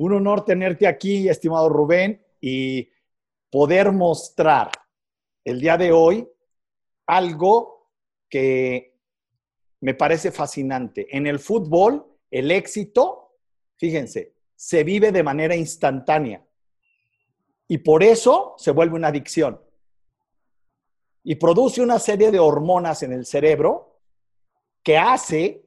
Un honor tenerte aquí, estimado Rubén, y poder mostrar el día de hoy algo que me parece fascinante. En el fútbol, el éxito, fíjense, se vive de manera instantánea. Y por eso se vuelve una adicción. Y produce una serie de hormonas en el cerebro que hace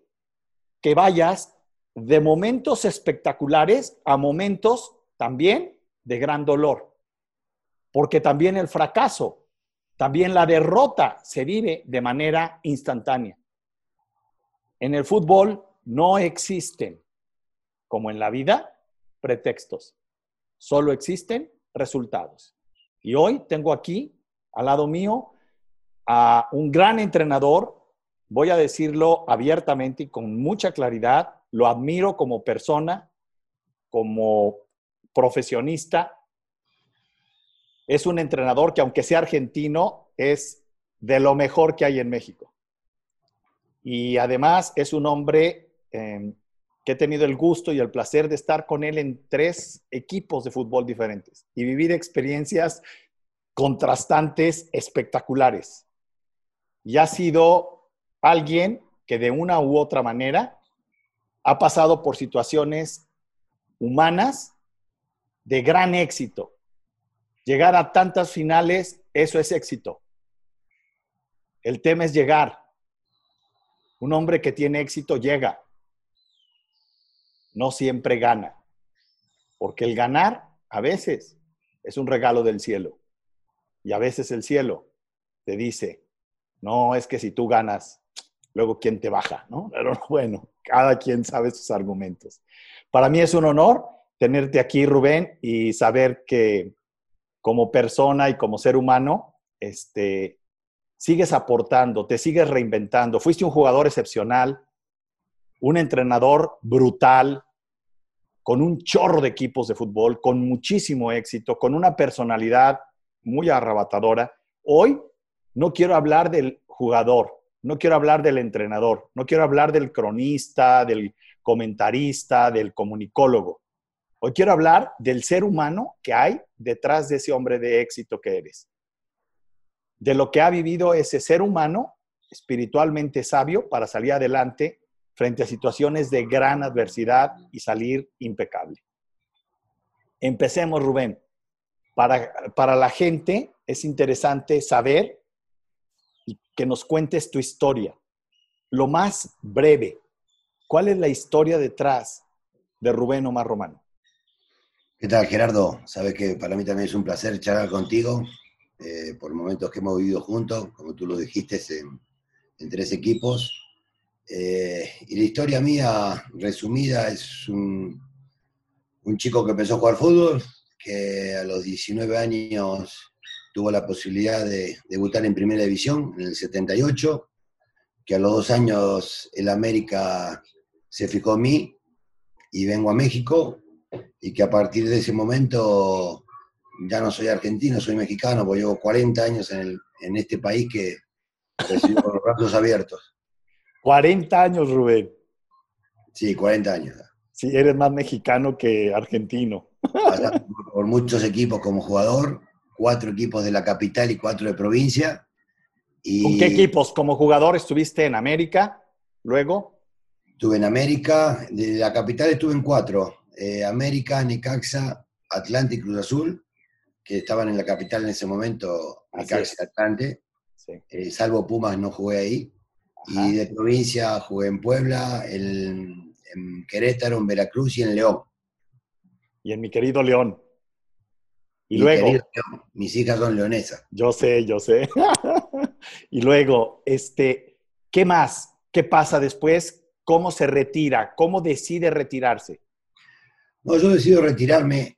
que vayas de momentos espectaculares a momentos también de gran dolor. Porque también el fracaso, también la derrota se vive de manera instantánea. En el fútbol no existen, como en la vida, pretextos. Solo existen resultados. Y hoy tengo aquí, al lado mío, a un gran entrenador, voy a decirlo abiertamente y con mucha claridad, lo admiro como persona, como profesionista. Es un entrenador que aunque sea argentino, es de lo mejor que hay en México. Y además es un hombre em, que he tenido el gusto y el placer de estar con él en tres equipos de fútbol diferentes y vivir experiencias contrastantes, espectaculares. Y ha sido alguien que de una u otra manera ha pasado por situaciones humanas de gran éxito. Llegar a tantas finales, eso es éxito. El tema es llegar. Un hombre que tiene éxito llega. No siempre gana. Porque el ganar a veces es un regalo del cielo. Y a veces el cielo te dice, no, es que si tú ganas, luego quién te baja, ¿no? Pero bueno, cada quien sabe sus argumentos. Para mí es un honor tenerte aquí, Rubén, y saber que como persona y como ser humano, este, sigues aportando, te sigues reinventando. Fuiste un jugador excepcional, un entrenador brutal, con un chorro de equipos de fútbol, con muchísimo éxito, con una personalidad muy arrebatadora. Hoy no quiero hablar del jugador, no quiero hablar del entrenador, no quiero hablar del cronista, del comentarista, del comunicólogo. Hoy quiero hablar del ser humano que hay detrás de ese hombre de éxito que eres. De lo que ha vivido ese ser humano espiritualmente sabio para salir adelante frente a situaciones de gran adversidad y salir impecable. Empecemos, Rubén. Para, para la gente es interesante saber que nos cuentes tu historia. Lo más breve, ¿cuál es la historia detrás de Rubén Omar Romano? ¿Qué tal, Gerardo? Sabes que para mí también es un placer charlar contigo eh, por momentos que hemos vivido juntos, como tú lo dijiste, en, tres equipos. Eh, y la historia mía, resumida, es un, un chico que empezó a jugar fútbol, que a los 19 años tuvo la posibilidad de debutar en Primera División en el 78, que a los dos años el América se fijó en mí y vengo a México y que a partir de ese momento ya no soy argentino, soy mexicano, porque llevo 40 años en, este país que recibo con los brazos abiertos. 40 años, Rubén. Sí, 40 años. Sí, eres más mexicano que argentino. por muchos equipos como jugador, cuatro equipos de la capital y cuatro de provincia. Y ¿Con qué equipos? ¿Como jugador estuviste en América? Luego. Estuve en América, de la capital estuve en cuatro. Eh, América, Necaxa, Atlante y Cruz Azul, que estaban en la capital en ese momento, Necaxa y Atlante. Eh, salvo Pumas no jugué ahí. Y de provincia jugué en Puebla, en, en Querétaro, en Veracruz y en León. Y en mi querido León. Y luego. mis hijas son leonesas. Yo sé, yo sé. y luego, este, ¿qué más? ¿Qué pasa después? ¿Cómo se retira? ¿Cómo decide retirarse? No, yo decido retirarme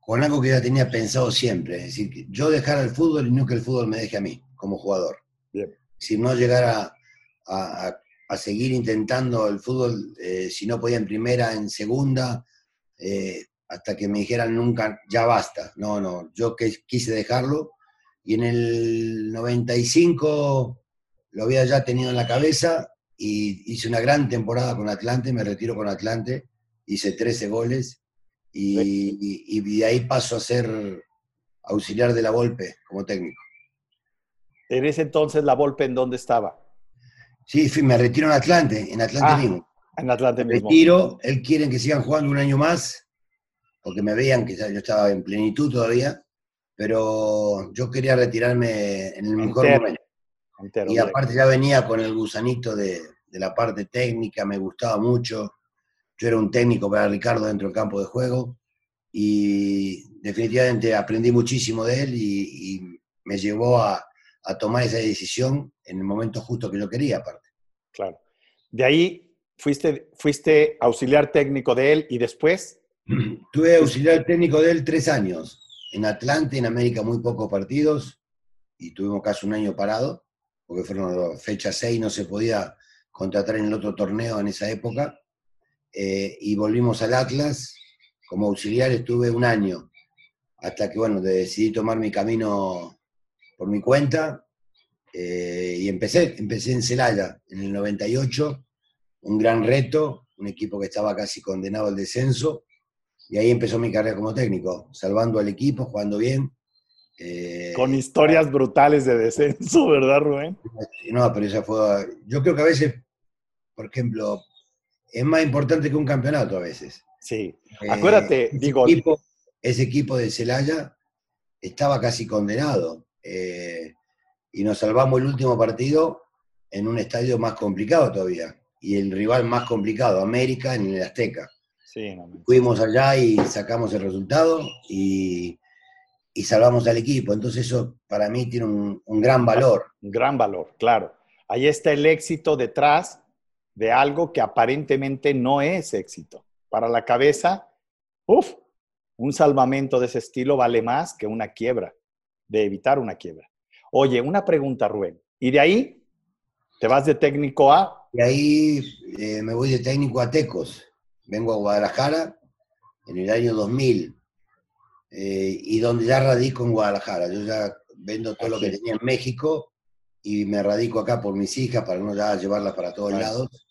con algo que ya tenía pensado siempre. Es decir, yo dejar el fútbol y no que el fútbol me deje a mí como jugador. Si no llegar a, seguir intentando el fútbol, eh, si no podía en primera, en segunda, eh, hasta que me dijeran nunca, ya basta. No, no, yo que quise dejarlo y en el 95 lo había ya tenido en la cabeza y hice una gran temporada con Atlante, me retiro con Atlante, hice 13 goles y, de ahí paso a ser auxiliar de la Volpe como técnico. En ese entonces, ¿la Volpe en dónde estaba? Sí, me retiro en Atlante, en Atlante Ah, mismo. En Atlante Me mismo. retiro, él quiere que sigan jugando un año más, porque me veían que yo estaba en plenitud todavía, pero yo quería retirarme en el mejor Entero. momento. Entero, Y aparte ya venía con el gusanito de, de la parte técnica, me gustaba mucho. Yo era un técnico para Ricardo dentro del campo de juego y definitivamente aprendí muchísimo de él y, y me llevó a, a tomar esa decisión en el momento justo que yo quería, aparte. Claro. De ahí fuiste, fuiste auxiliar técnico de él y después, Tuve auxiliar técnico de él tres años. En Atlante, en América, muy pocos partidos y tuvimos casi un año parado, porque fueron fecha 6, no se podía contratar en el otro torneo en esa época. Eh, y volvimos al Atlas. Como auxiliar estuve un año, hasta que, bueno, decidí tomar mi camino por mi cuenta. eh, y empecé, empecé en Celaya en el 98, un gran reto, un equipo que estaba casi condenado al descenso. Y ahí empezó mi carrera como técnico, salvando al equipo, jugando bien. Eh, con historias brutales de descenso, ¿verdad, Rubén? No, pero esa fue. Yo creo que a veces, por ejemplo, es más importante que un campeonato a veces. Sí. Eh, Acuérdate, ese digo- Equipo, ese equipo de Celaya estaba casi condenado. eh, y nos salvamos el último partido en un estadio más complicado todavía. Y el rival más complicado, América, en el Azteca. Sí, no, no. fuimos allá y sacamos el resultado y, y salvamos al equipo. Entonces eso para mí tiene un, un gran valor. Un gran valor, claro. Ahí está el éxito detrás de algo que aparentemente no es éxito. Para la cabeza, uff, un salvamento de ese estilo vale más que una quiebra, de evitar una quiebra. Oye, una pregunta, Rubén. ¿Y de ahí te vas de técnico a Y ahí eh, me voy de técnico a Tecos. Vengo a Guadalajara en el año 2000 eh, y donde ya radico en Guadalajara. Yo ya vendo todo lo que tenía en México y me radico acá por mis hijas para no ya llevarlas para todos Claro. lados.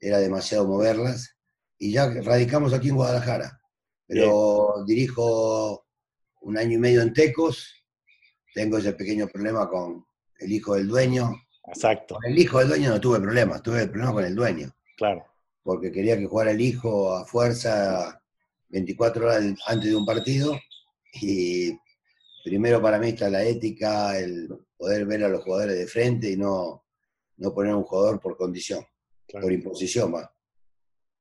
Era demasiado moverlas. Y ya radicamos aquí en Guadalajara. Pero dirijo un año y medio en Tecos. Tengo ese pequeño problema con el hijo del dueño. Exacto, Con el hijo del dueño no tuve problemas, tuve el problema con el dueño claro. Porque quería que jugara el hijo a fuerza 24 horas antes de un partido. Y primero para mí está la ética, el poder ver a los jugadores de frente y no, no poner a un jugador por condición, claro. por imposición. va.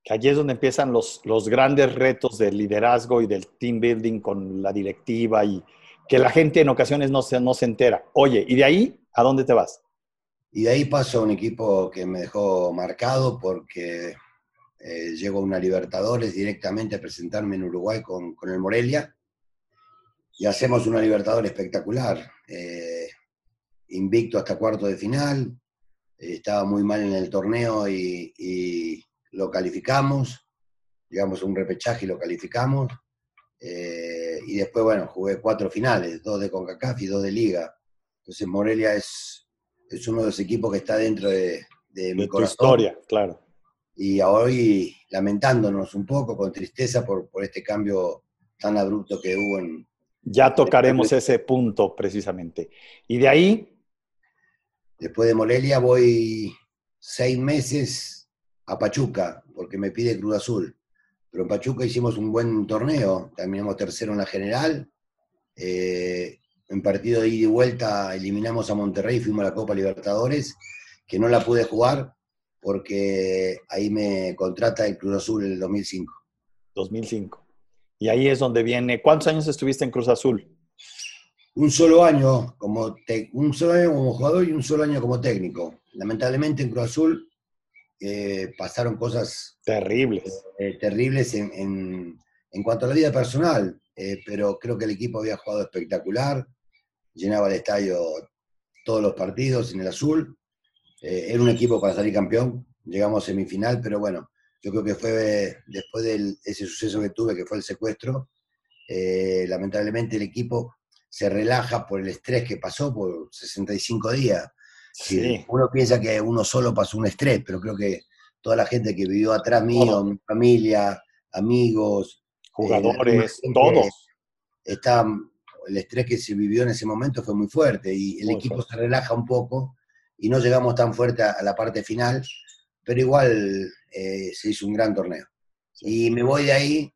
Allí es donde empiezan los, los grandes retos del liderazgo y del team building con la directiva y que la gente en ocasiones no se, no se entera. Oye, ¿y de ahí a dónde te vas? Y de ahí paso a un equipo que me dejó marcado porque eh, llego a una Libertadores directamente a presentarme en Uruguay con, con el Morelia y hacemos una Libertadores espectacular. eh, invicto hasta cuarto de final, eh, estaba muy mal en el torneo y, y lo calificamos, llegamos a un repechaje y lo calificamos. y después, bueno, jugué cuatro finales, dos de CONCACAF y dos de Liga. Entonces Morelia es, es uno de los equipos que está dentro de, de mi tu corazón. historia, claro. Y hoy lamentándonos un poco, con tristeza por, por este cambio tan abrupto que hubo en, Ya tocaremos ese punto precisamente. Y de ahí, Después de Morelia voy seis meses a Pachuca, porque me pide Cruz Azul. Pero en Pachuca hicimos un buen torneo, terminamos tercero en la general. Eh, en partido de ida y vuelta eliminamos a Monterrey, fuimos a la Copa Libertadores, que no la pude jugar porque ahí me contrata el Cruz Azul en el 2005. 2005. Y ahí es donde viene. ¿Cuántos años estuviste en Cruz Azul? un solo año como te- un solo año como jugador y un solo año como técnico. Lamentablemente en Cruz Azul eh, pasaron cosas Terribles. eh, terribles en, en- en cuanto a la vida personal, eh, pero creo que el equipo había jugado espectacular, llenaba el estadio todos los partidos en el azul, eh, era un equipo para salir campeón, llegamos a semifinal, pero bueno, yo creo que fue después de ese suceso que tuve, que fue el secuestro, eh, lamentablemente el equipo se relaja por el estrés que pasó por 65 días. Sí. Uno piensa que uno solo pasó un estrés, pero creo que toda la gente que vivió atrás mío, Todo. mi familia, amigos, jugadores, todos. Está, el estrés que se vivió en ese momento fue muy fuerte y el equipo se relaja un poco y no llegamos tan fuerte a, la parte final, pero igual eh, se hizo un gran torneo. Y me voy de ahí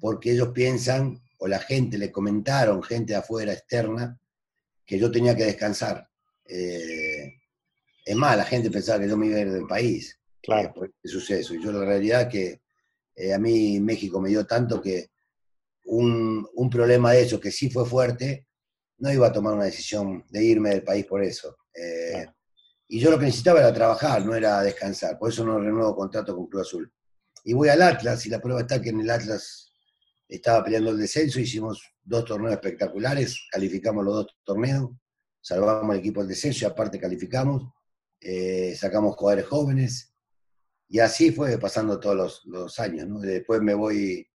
porque ellos piensan, o la gente le comentaron, gente de afuera, externa, que yo tenía que descansar. Eh, es más, la gente pensaba que yo me iba a ir del país. Claro. Eh, por este suceso. Y yo la realidad que a mí México me dio tanto que un, un, problema de eso, que sí fue fuerte, no iba a tomar una decisión de irme del país por eso. Eh, y yo lo que necesitaba era trabajar, no era descansar. Por eso no renuevo contrato con Cruz Azul. Y voy al Atlas, y la prueba está que en el Atlas estaba peleando el descenso, hicimos dos torneos espectaculares, calificamos los dos torneos, salvamos el equipo del descenso y aparte calificamos, eh, sacamos jugadores jóvenes, y así fue pasando todos los, los años. ¿no? Después me voy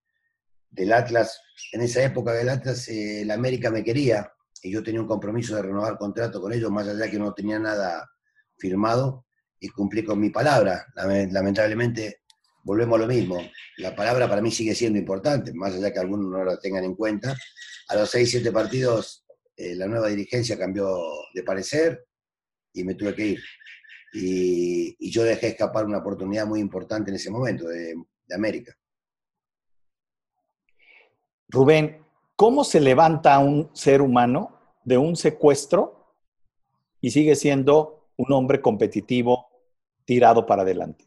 del Atlas, en esa época del Atlas, eh, el América me quería, y yo tenía un compromiso de renovar contrato con ellos, más allá que no tenía nada firmado, y cumplí con mi palabra. Lamentablemente, volvemos a lo mismo. La palabra para mí sigue siendo importante, más allá que algunos no la tengan en cuenta. A los 6, 7 partidos, eh, la nueva dirigencia cambió de parecer y me tuve que ir. Y, yo dejé escapar una oportunidad muy importante en ese momento de América. Rubén, ¿cómo se levanta un ser humano de un secuestro y sigue siendo un hombre competitivo tirado para adelante.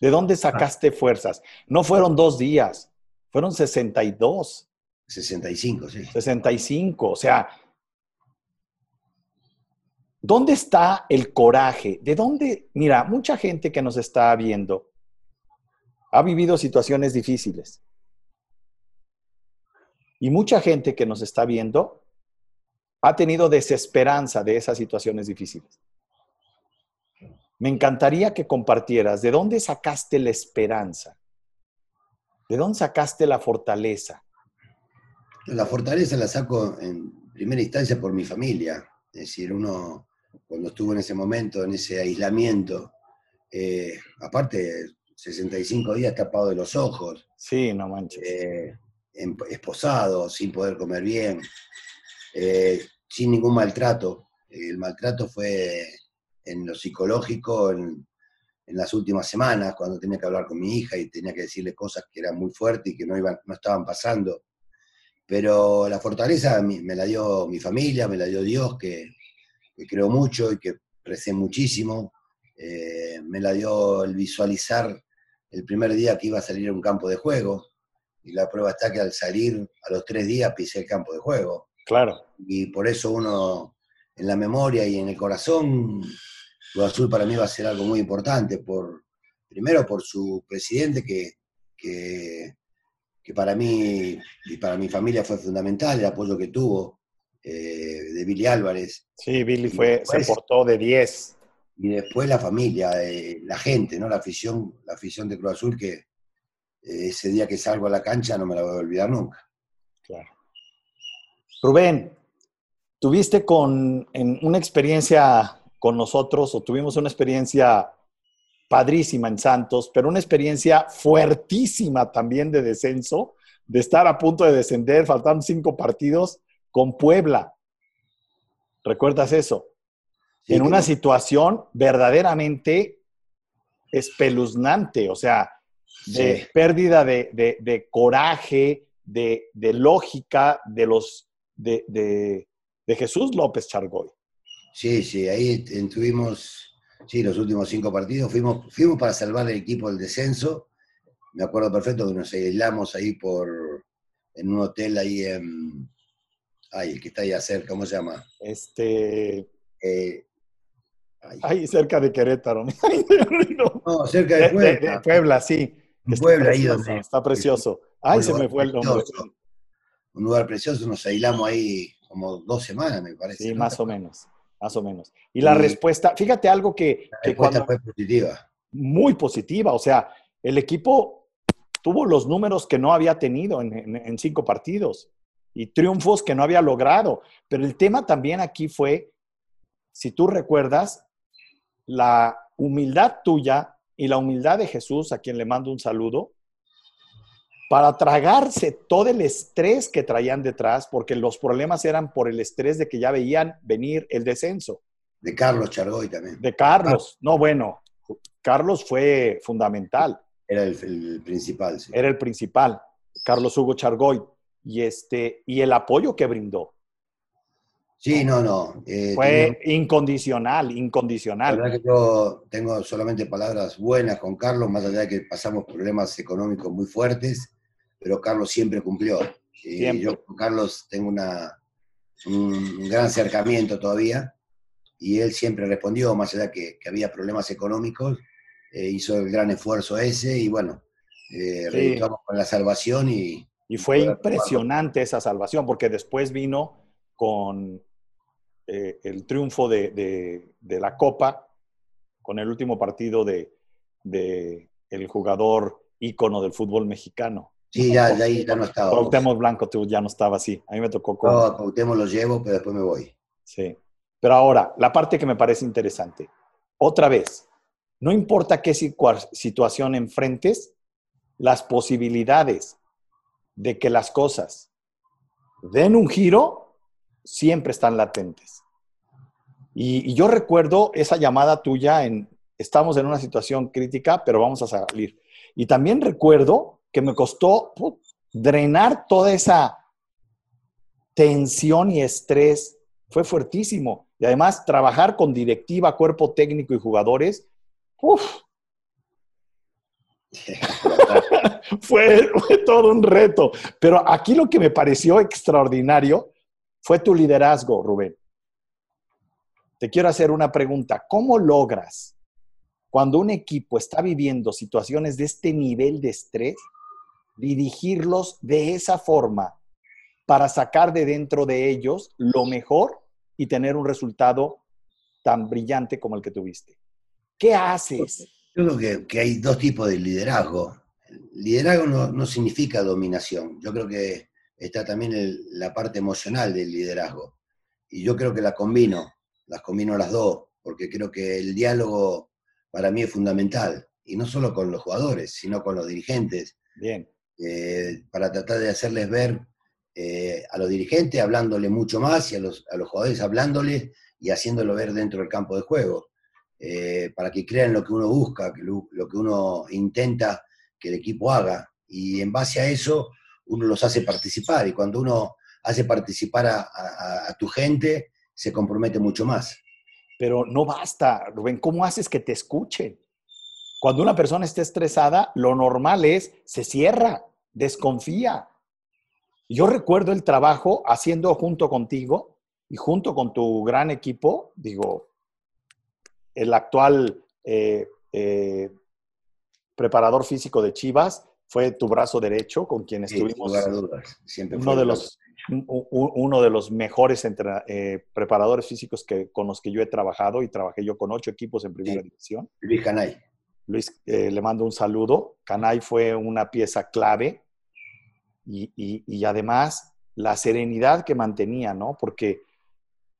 ¿De dónde sacaste fuerzas? No fueron dos días, fueron 62. 65, sí. 65, o sea, ¿dónde está el coraje? ¿De dónde? Mira, mucha gente que nos está viendo ha vivido situaciones difíciles. Y mucha gente que nos está viendo ha tenido desesperanza de esas situaciones difíciles. Me encantaría que compartieras de dónde sacaste la esperanza, de dónde sacaste la fortaleza. La fortaleza la saco en primera instancia por mi familia. Es decir, uno cuando estuvo en ese momento, en ese aislamiento, eh, aparte 65 días tapado de los ojos. Sí, no manches. Eh, esposado, sin poder comer bien. Eh, sin ningún maltrato. El maltrato fue en lo psicológico en, las últimas semanas, cuando tenía que hablar con mi hija y tenía que decirle cosas que eran muy fuertes y que no, iban, no estaban pasando. Pero la fortaleza me la dio mi familia, me la dio Dios, que, creo mucho y que recé muchísimo. Eh, me la dio el visualizar el primer día que iba a salir a un campo de juego. Y la prueba está que al salir a los tres días pisé el campo de juego. Claro. Y por eso uno, en la memoria y en el corazón, lo azul para mí va a ser algo muy importante. Por, primero por su presidente, que, que, para mí y para mi familia fue fundamental, el apoyo que tuvo eh, de Billy Álvarez. Sí, Billy fue, se portó de 10. Y después la familia, eh, la gente, ¿no? La afición, la afición de Cruz Azul que ese día que salgo a la cancha no me la voy a olvidar nunca. Claro. Rubén, tuviste con, en una experiencia con nosotros o tuvimos una experiencia padrísima en Santos, pero una experiencia fuertísima también de descenso, de estar a punto de descender, faltaron cinco partidos con Puebla. ¿Recuerdas eso? en una situación verdaderamente espeluznante, o sea, de pérdida de, coraje, de, de, lógica de los de, Jesús López Chargoy. Sí, sí, ahí tuvimos, sí, los últimos cinco partidos, fuimos, fuimos para salvar el equipo del descenso. Me acuerdo perfecto que nos aislamos ahí por, en un hotel ahí en, ay, el que está ahí cerca, ¿cómo se llama? Este... Eh, ahí cerca de Querétaro. no. cerca de Puebla. De, Puebla, sí. Puebla, ahí donde... Está precioso. Ay, se me fue el nombre un lugar precioso, nos aislamos ahí como dos semanas, me parece. Sí, más o menos, más o menos. Y la respuesta, fíjate algo que... La respuesta fue positiva. Muy positiva, o sea, el equipo tuvo los números que no había tenido en, cinco partidos y triunfos que no había logrado. Pero el tema también aquí fue, si tú recuerdas, la humildad tuya y la humildad de Jesús, a quien le mando un saludo, para tragarse todo el estrés que traían detrás, porque los problemas eran por el estrés de que ya veían venir el descenso. De Carlos Chargoy también. De Carlos. No, bueno, Carlos fue fundamental. Era el, principal, sí. Era el principal, Carlos Hugo Chargoy. Y, este, y el apoyo que brindó. Sí, no, no. Eh, fue incondicional, incondicional. La verdad que yo tengo solamente palabras buenas con Carlos, más allá de que pasamos problemas económicos muy fuertes, pero Carlos siempre cumplió. Y yo con Carlos tengo una, un gran acercamiento todavía y él siempre respondió, más allá de que, que había problemas económicos, eh, hizo el gran esfuerzo ese y bueno, eh, con la salvación y... Y fue impresionante esa salvación, porque después vino con eh, el triunfo de, de, la Copa, con el último partido de, de el jugador ícono del fútbol mexicano. Sí, ya, ya, ya no estaba. Cuauhtémoc Blanco tú ya no estaba así. A mí me tocó con... No, Cuauhtémoc lo llevo, pero después me voy. Sí. Pero ahora, la parte que me parece interesante. Otra vez, no importa qué situación enfrentes, las posibilidades de que las cosas den un giro siempre están latentes. Y, yo recuerdo esa llamada tuya en, estamos en una situación crítica, pero vamos a salir. Y también recuerdo que me costó drenar toda esa tensión y estrés. Fue fuertísimo. Y además, trabajar con directiva, cuerpo técnico y jugadores, fue, todo un reto. Pero aquí lo que me pareció extraordinario fue tu liderazgo, Rubén. Te quiero hacer una pregunta. ¿Cómo logras, cuando un equipo está viviendo situaciones de este nivel de estrés, dirigirlos de esa forma para sacar de dentro de ellos lo mejor y tener un resultado tan brillante como el que tuviste? ¿Qué haces? Yo creo que, hay dos tipos de liderazgo. liderazgo no, significa dominación. Yo creo que está también la parte emocional del liderazgo. Y yo creo que la combino, las combino las dos, porque creo que el diálogo para mí es fundamental. Y no solo con los jugadores, sino con los dirigentes. Bien. Eh, para tratar de hacerles ver eh, a los dirigentes hablándole mucho más y a los, a los jugadores hablándoles y haciéndolo ver dentro del campo de juego. Eh, para que crean lo que uno busca, lo, que uno intenta que el equipo haga. Y en base a eso, uno los hace participar. Y cuando uno hace participar a, tu gente, se compromete mucho más. Pero no basta, Rubén, ¿cómo haces que te escuchen? Cuando una persona está estresada, lo normal es, se cierra, desconfía. Yo recuerdo el trabajo haciendo junto contigo y junto con tu gran equipo, digo, el actual eh, eh, preparador físico de Chivas, fue tu brazo derecho con quien estuvimos. Siempre uno, de los, uno de los mejores eh, preparadores físicos que, con los que yo he trabajado y trabajé yo con ocho equipos en primera división. Luis Canay. Luis, le mando un saludo. Canay fue una pieza clave y, y, además la serenidad que mantenía, ¿no? Porque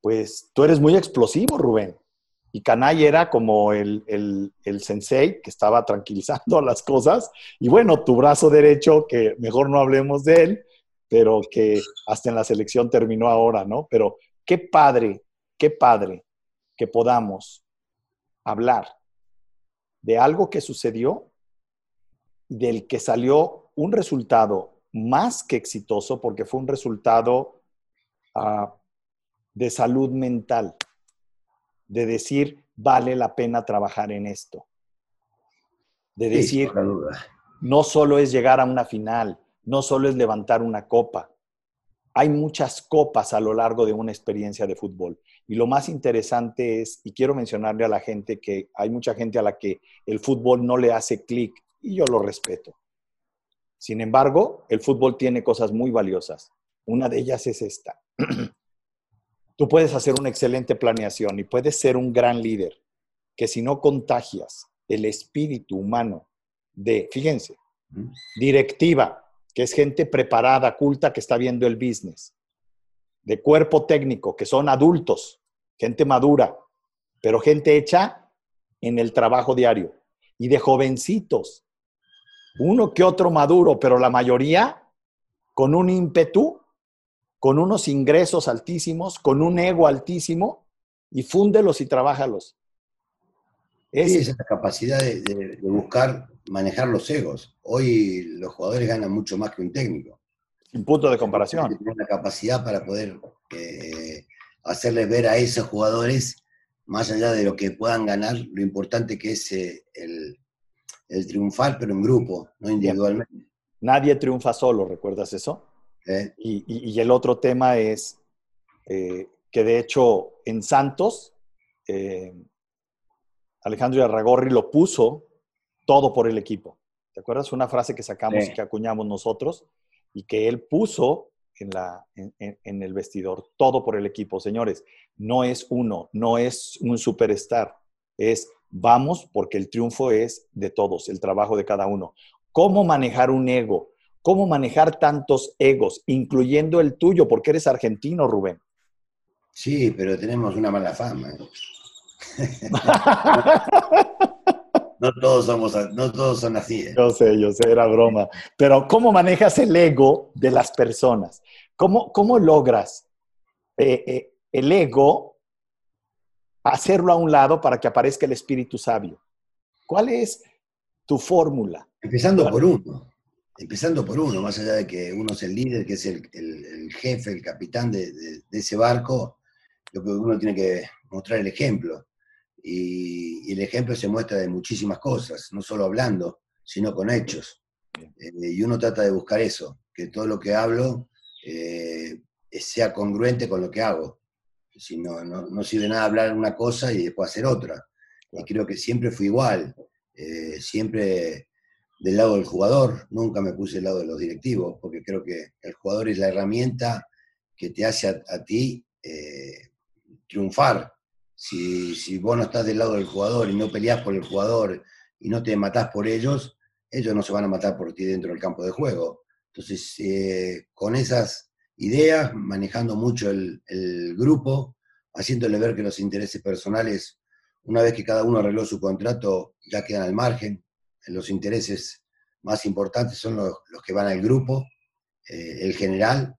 pues tú eres muy explosivo, Rubén. Y Kanai era como el, sensei que estaba tranquilizando las cosas. Y bueno, tu brazo derecho, que mejor no hablemos de él, pero que hasta en la selección terminó ahora, ¿no? Pero qué padre, qué padre que podamos hablar de algo que sucedió, del que salió un resultado más que exitoso, porque fue un resultado ah, de salud mental de decir, vale la pena trabajar en esto. De decir, no solo es llegar a una final, no solo es levantar una copa. Hay muchas copas a lo largo de una experiencia de fútbol. Y lo más interesante es, y quiero mencionarle a la gente que hay mucha gente a la que el fútbol no le hace clic, y yo lo respeto. Sin embargo, el fútbol tiene cosas muy valiosas. Una de ellas es esta. Tú puedes hacer una excelente planeación y puedes ser un gran líder, que si no contagias el espíritu humano de, fíjense, directiva, que es gente preparada, culta, que está viendo el business, de cuerpo técnico, que son adultos, gente madura, pero gente hecha en el trabajo diario, y de jovencitos, uno que otro maduro, pero la mayoría con un ímpetu, con unos ingresos altísimos, con un ego altísimo, y fúndelos y trabájalos. Esa es la capacidad de, buscar manejar los egos. Hoy los jugadores ganan mucho más que un técnico. Un punto de comparación. Tienen la capacidad para poder eh, hacerles ver a esos jugadores, más allá de lo que puedan ganar, lo importante que es eh, el, el triunfar, pero en grupo, no individualmente. Nadie triunfa solo, ¿recuerdas eso? ¿Eh? Y, el otro tema es eh, que de hecho en Santos, eh, Alejandro Arragorri lo puso todo por el equipo. ¿Te acuerdas? Una frase que sacamos y que acuñamos nosotros y que él puso en, la, en, el vestidor, todo por el equipo. Señores, no es uno, no es un superstar, es vamos porque el triunfo es de todos, el trabajo de cada uno. ¿Cómo manejar un ego? ¿Cómo manejar tantos egos, incluyendo el tuyo, porque eres argentino, Rubén? Sí, pero tenemos una mala fama. ¿eh? no, todos somos, no todos son así. ¿eh? Yo sé, yo sé, era broma. Pero ¿cómo manejas el ego de las personas? ¿Cómo, cómo logras eh, el ego hacerlo a un lado para que aparezca el espíritu sabio? ¿Cuál es tu fórmula? Empezando por uno, empezando por uno, más allá de que uno es el líder, que es el, jefe, el capitán de, ese barco, lo que uno tiene que mostrar el ejemplo. Y, el ejemplo se muestra de muchísimas cosas, no solo hablando, sino con hechos. Eh, y uno trata de buscar eso, que todo lo que hablo eh, sea congruente con lo que hago. Si no, no, sirve nada hablar una cosa y después hacer otra. Y creo que siempre fui igual, eh, siempre del lado del jugador, nunca me puse del lado de los directivos, porque creo que el jugador es la herramienta que te hace a, ti eh, triunfar. Si, si, vos no estás del lado del jugador y no peleás por el jugador y no te matás por ellos, ellos no se van a matar por ti dentro del campo de juego. Entonces, eh, con esas ideas, manejando mucho el, el grupo, haciéndole ver que los intereses personales, una vez que cada uno arregló su contrato, ya quedan al margen, los intereses más importantes son los, que van al grupo, eh, el general.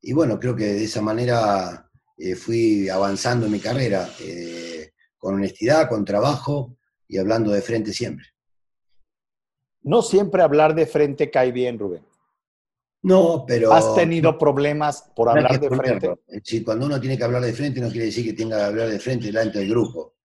Y bueno, creo que de esa manera eh, fui avanzando en mi carrera, eh, con honestidad, con trabajo y hablando de frente siempre. No siempre hablar de frente cae bien, Rubén. No, pero... ¿Has tenido problemas por hablar de frente? Sí, cuando uno tiene que hablar de frente no quiere decir que tenga que hablar de frente delante del grupo.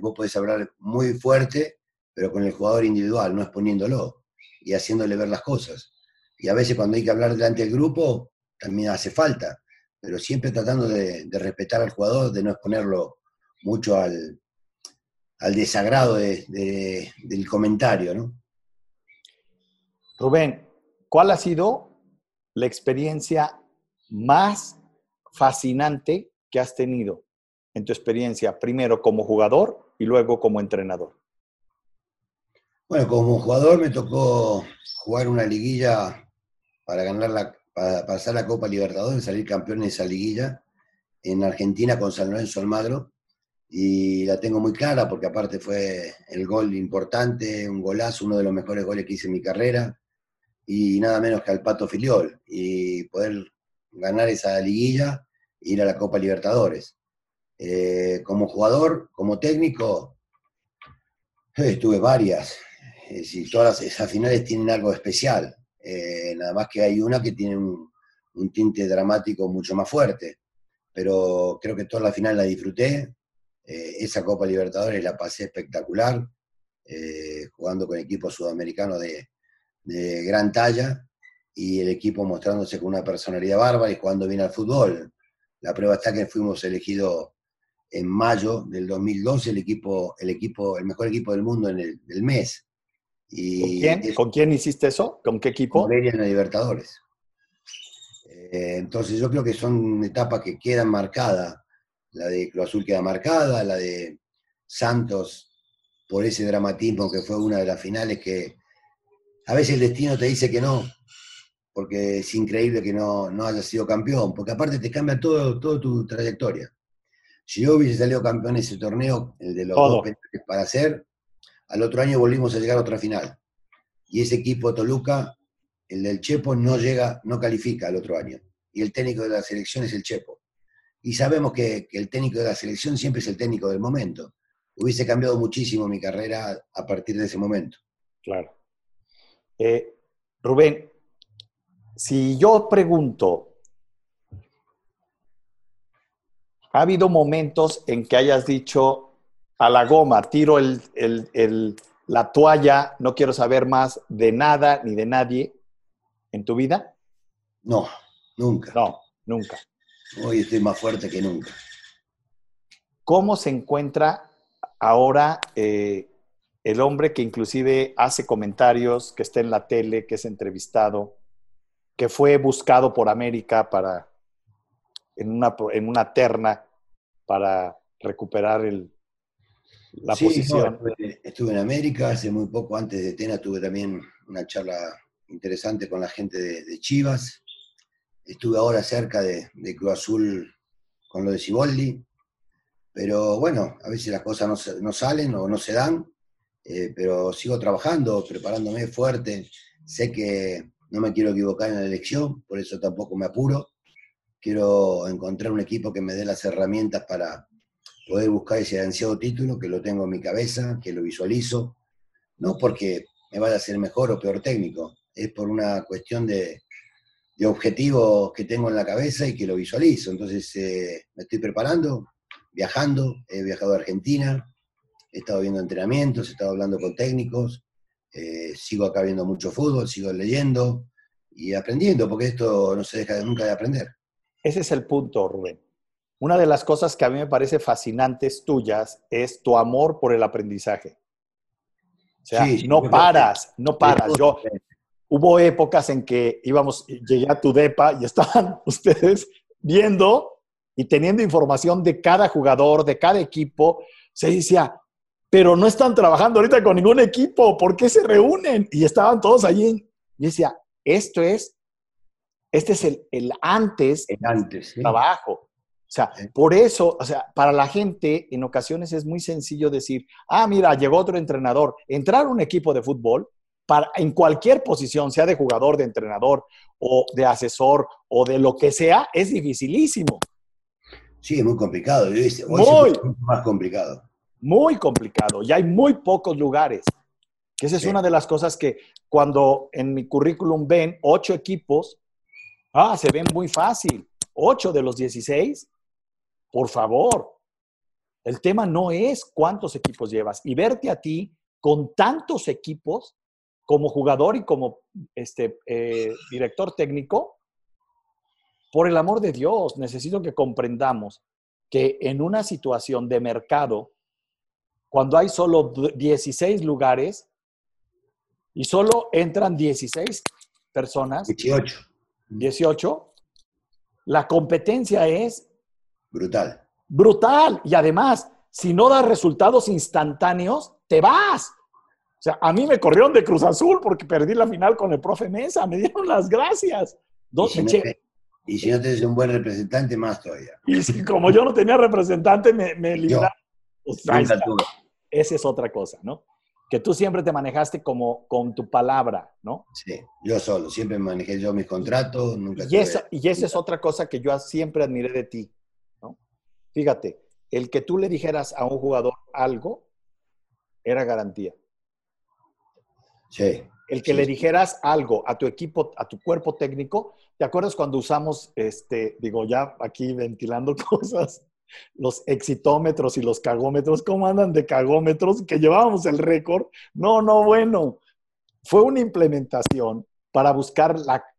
vos podés hablar muy fuerte pero con el jugador individual, no exponiéndolo y haciéndole ver las cosas. Y a veces cuando hay que hablar delante del grupo, también hace falta, pero siempre tratando de, respetar al jugador, de no exponerlo mucho al, desagrado del comentario, ¿no? Rubén, ¿cuál ha sido la experiencia más fascinante que has tenido en tu experiencia, primero como jugador y luego como entrenador? Bueno, como jugador me tocó jugar una liguilla para ganar la, para pasar la Copa Libertadores, salir campeón en esa liguilla en Argentina con San Lorenzo Almagro. Y la tengo muy clara porque aparte fue el gol importante, un golazo, uno de los mejores goles que hice en mi carrera. Y nada menos que al Pato Filiol. Y poder ganar esa liguilla e ir a la Copa Libertadores. Eh, como jugador, como técnico, estuve varias, si todas esas finales tienen algo especial. Eh, nada más que hay una que tiene un, tinte dramático mucho más fuerte. Pero creo que toda la final la disfruté. Eh, esa Copa Libertadores la pasé espectacular, eh, jugando con equipos sudamericanos de, gran talla y el equipo mostrándose con una personalidad bárbara y jugando bien al fútbol. La prueba está que fuimos elegidos en mayo del 2012 el equipo, el equipo, el mejor equipo del mundo en el mes. ¿Con, quién? hiciste eso? ¿Con qué equipo? Con en la Libertadores. Eh, entonces yo creo que son etapas que quedan marcadas. La de Cruz Azul queda marcada, la de Santos por ese dramatismo que fue una de las finales que a veces el destino te dice que no, porque es increíble que no, no haya sido campeón, porque aparte te cambia todo, toda tu trayectoria. Si yo hubiese salido campeón en ese torneo, el de los dos para hacer, al otro año volvimos a llegar a otra final. y ese equipo Toluca, el del Chepo, no llega, no califica al otro año. Y el técnico de la selección es el Chepo. Y sabemos que, el técnico de la selección siempre es el técnico del momento. Hubiese cambiado muchísimo mi carrera a partir de ese momento. Claro. Eh, Rubén, si yo pregunto, ¿ha habido momentos en que hayas dicho a la goma, tiro la toalla, no quiero saber más de nada ni de nadie en tu vida? No, nunca. No, nunca. Hoy estoy más fuerte que nunca. ¿Cómo se encuentra ahora eh, el hombre que inclusive hace comentarios, que está en la tele, que es entrevistado, que fue buscado por América para, en una, en una terna para recuperar el, la posición? estuve, en América hace muy poco, antes de Tena tuve también una charla interesante con la gente de, Chivas. Estuve ahora cerca de, de, Cruz Azul con lo de Ciboldi. Pero bueno, a veces las cosas no, no salen o no se dan. Eh, pero sigo trabajando, preparándome fuerte. Sé que no me quiero equivocar en la elección, por eso tampoco me apuro. Quiero encontrar un equipo que me dé las herramientas para poder buscar ese ansiado título, que lo tengo en mi cabeza, que lo visualizo. No porque me vaya a ser mejor o peor técnico, es por una cuestión de, de objetivos que tengo en la cabeza y que lo visualizo. Entonces eh, me estoy preparando, viajando, he viajado a Argentina, he estado viendo entrenamientos, he estado hablando con técnicos, eh, sigo acá viendo mucho fútbol, sigo leyendo y aprendiendo, porque esto no se deja nunca de aprender. Ese es el punto, Rubén. Una de las cosas que a mí me parece fascinantes tuyas es tu amor por el aprendizaje. O sea, no paras, no paras. Yo, hubo épocas en que íbamos, llegué a tu depa y estaban ustedes viendo y teniendo información de cada jugador, de cada equipo. Se decía, pero no están trabajando ahorita con ningún equipo, ¿por qué se reúnen? Y estaban todos allí. Y decía, esto es, este es el, antes, el antes trabajo. O sea, por eso, o sea, para la gente en ocasiones es muy sencillo decir, ah, mira, llegó otro entrenador. Entrar a un equipo de fútbol, para, en cualquier posición, sea de jugador, de entrenador o de asesor o de lo que sea, es dificilísimo. Sí, es muy complicado. muy más complicado muy complicado y hay muy pocos lugares. Que esa es una de las cosas que cuando en mi currículum ven ocho equipos, ah, se ven muy fácil. Ocho de los 16, por favor. El tema no es cuántos equipos llevas y verte a ti con tantos equipos como jugador y como este, eh, director técnico, por el amor de Dios, necesito que comprendamos que en una situación de mercado cuando hay solo 16 lugares y solo entran 16 personas. 18. 18. La competencia es... Brutal. Brutal. Y además, si no das resultados instantáneos, te vas. O sea, a mí me corrieron de Cruz Azul porque perdí la final con el profe Mesa. Me dieron las gracias. Dos, y, si no y si no tienes un buen representante, más todavía. Y si, como yo no tenía representante, me, me libraron. Esa es otra cosa, ¿no? Que tú siempre te manejaste como con tu palabra, ¿no? Sí, yo solo, siempre manejé yo mis contratos, nunca... Y, esa, y esa es otra cosa que yo siempre admiré de ti. Fíjate, el que tú le dijeras a un jugador algo era garantía. Sí. El que le dijeras algo a tu equipo, a tu cuerpo técnico, ¿te acuerdas cuando usamos, este, digo, ya aquí ventilando cosas, los exitómetros y los cagómetros, ¿cómo andan de cagómetros? Que llevábamos el récord. No, no, bueno. Fue una implementación para buscar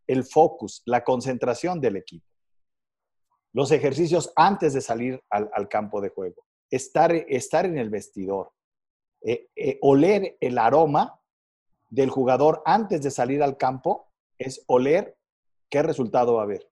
el focus, la concentración del equipo. Los ejercicios antes de salir al, campo de juego. Estar, estar en el vestidor. Eh, eh, oler el aroma del jugador antes de salir al campo es oler qué resultado va a haber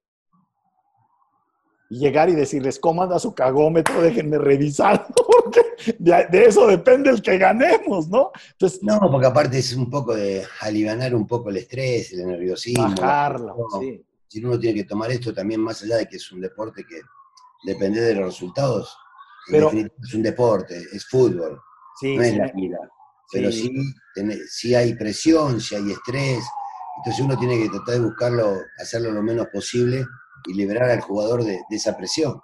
llegar y decirles, ¿cómo anda su cagómetro? Déjenme revisar, porque de, eso depende el que ganemos, ¿no? Entonces, no, porque aparte es un poco de aliviar un poco el estrés, el nerviosismo. Bajarlo, sí. Si uno tiene que tomar esto también más allá de que es un deporte que depende de los resultados, Pero, es un deporte, es fútbol, no es la vida. pero sí, sí, hay presión, si hay estrés, entonces uno tiene que tratar de buscarlo, hacerlo lo menos posible y liberar al jugador de, de esa presión.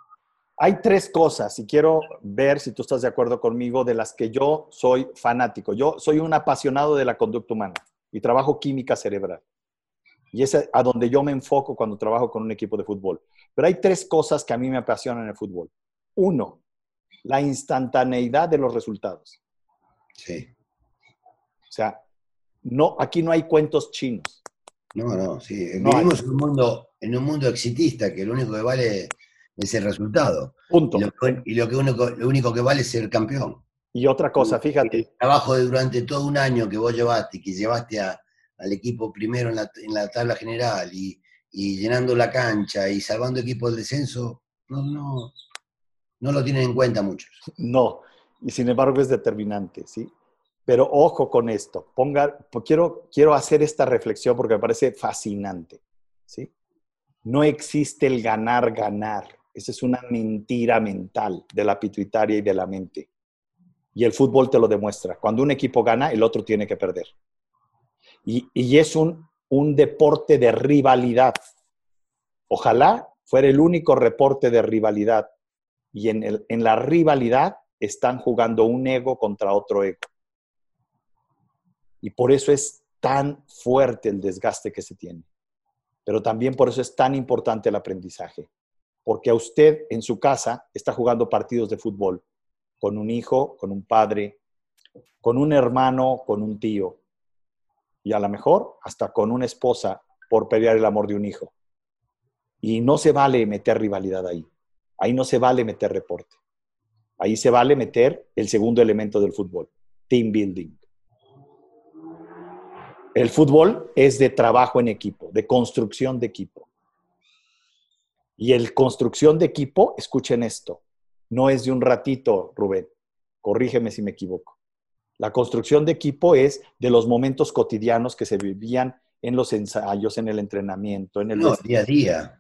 Hay tres cosas, y quiero ver si tú estás de acuerdo conmigo, de las que yo soy fanático. Yo soy un apasionado de la conducta humana y trabajo química cerebral. Y es a donde yo me enfoco cuando trabajo con un equipo de fútbol. Pero hay tres cosas que a mí me apasionan en el fútbol. Uno, la instantaneidad de los resultados. Sí. O sea, no, aquí no hay cuentos chinos. No, no, sí. Vivimos en, un mundo, en un mundo exitista que lo único que vale es el resultado. Punto. Y lo, que único, lo único que vale es ser campeón. Y otra cosa, fíjate. El trabajo de durante todo un año que vos llevaste, que llevaste al equipo primero en la, tabla general y, llenando la cancha y salvando equipos del descenso, no, no, no lo tienen en cuenta muchos. No, y sin embargo es determinante, ¿sí? Pero ojo con esto, ponga, quiero, quiero hacer esta reflexión porque me parece fascinante, ¿sí? No existe el ganar, ganar. Esa es una mentira mental de la pituitaria y de la mente. Y el fútbol te lo demuestra. Cuando un equipo gana, el otro tiene que perder. Y, es un, un deporte de rivalidad. Ojalá fuera el único reporte de rivalidad. Y en, el, en la rivalidad están jugando un ego contra otro ego. Y por eso es tan fuerte el desgaste que se tiene. Pero también por eso es tan importante el aprendizaje. Porque a usted en su casa está jugando partidos de fútbol con un hijo, con un padre, con un hermano, con un tío. Y a lo mejor hasta con una esposa por pelear el amor de un hijo. Y no se vale meter rivalidad ahí. Ahí no se vale meter reporte. Ahí se vale meter el segundo elemento del fútbol, team building. El fútbol es de trabajo en equipo, de construcción de equipo. Y el construcción de equipo, escuchen esto, no es de un ratito, Rubén. Corrígeme si me equivoco. La construcción de equipo es de los momentos cotidianos que se vivían en los ensayos, en el entrenamiento, en el día a día.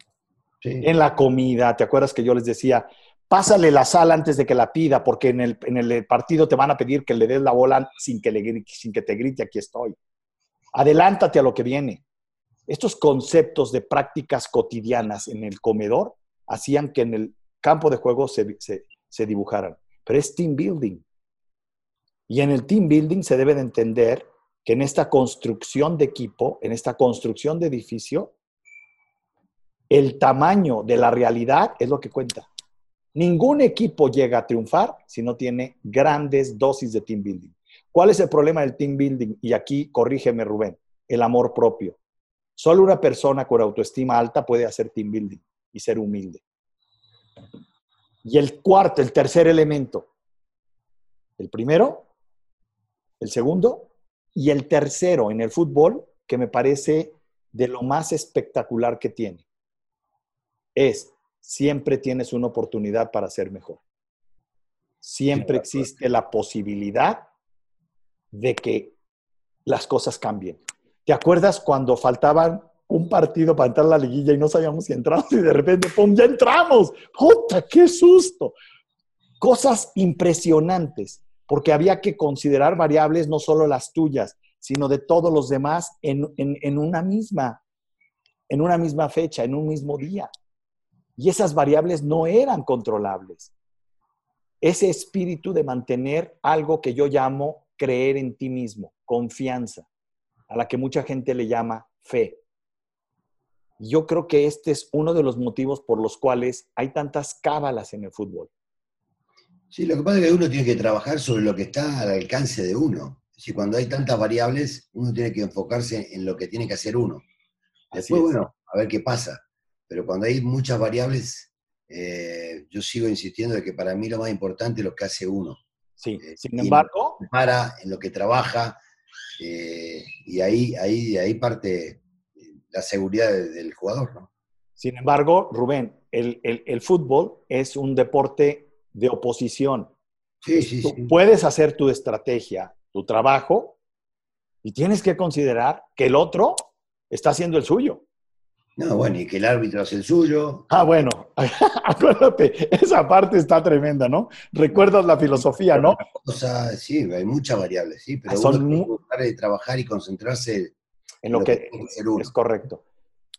En la comida. ¿Te acuerdas que yo les decía, pásale la sal antes de que la pida, porque en el, partido te van a pedir que le des la bola sin que, le, sin que te grite, aquí estoy. Adelántate a lo que viene. Estos conceptos de prácticas cotidianas en el comedor hacían que en el campo de juego se, se, dibujaran. Pero es team building. Y en el team building se debe de entender que en esta construcción de equipo, en esta construcción de edificio, el tamaño de la realidad es lo que cuenta. Ningún equipo llega a triunfar si no tiene grandes dosis de team building. ¿Cuál es el problema del team building? Y aquí corrígeme, Rubén, el amor propio. Solo una persona con autoestima alta puede hacer team building y ser humilde. Y el cuarto, el tercer elemento. El primero, el segundo y el tercero en el fútbol, que me parece de lo más espectacular que tiene, es siempre tienes una oportunidad para ser mejor. Siempre existe la posibilidad de que las cosas cambien. ¿Te acuerdas cuando faltaban un partido para entrar a la liguilla y no sabíamos si entramos y de repente, ¡pum!, ya entramos. ¡Puta, qué susto! Cosas impresionantes, porque había que considerar variables no solo las tuyas, sino de todos los demás en, en una misma, en una misma fecha, en un mismo día. Y esas variables no eran controlables. Ese espíritu de mantener algo que yo llamo creer en ti mismo, confianza, a la que mucha gente le llama fe. Yo creo que este es uno de los motivos por los cuales hay tantas cábalas en el fútbol. Sí, lo que pasa es que uno tiene que trabajar sobre lo que está al alcance de uno. Si cuando hay tantas variables, uno tiene que enfocarse en lo que tiene que hacer uno. Después, bueno, a ver qué pasa. Pero cuando hay muchas variables, eh, yo sigo insistiendo de que para mí lo más importante es lo que hace uno. Sí, eh, sin embargo. Para, en lo que trabaja, eh, y ahí, ahí, ahí parte la seguridad del jugador, ¿no? Sin embargo, Rubén, el, el, fútbol es un deporte de oposición. Sí, sí, Tú Puedes hacer tu estrategia, tu trabajo, y tienes que considerar que el otro está haciendo el suyo. No, bueno, y que el árbitro hace el suyo. Ah, bueno, acuérdate, esa parte está tremenda, ¿no? Recuerdas la filosofía, ¿no? O sea, sí, hay muchas variables, sí, pero Son uno tiene que trabajar y concentrarse en lo, que, es correcto.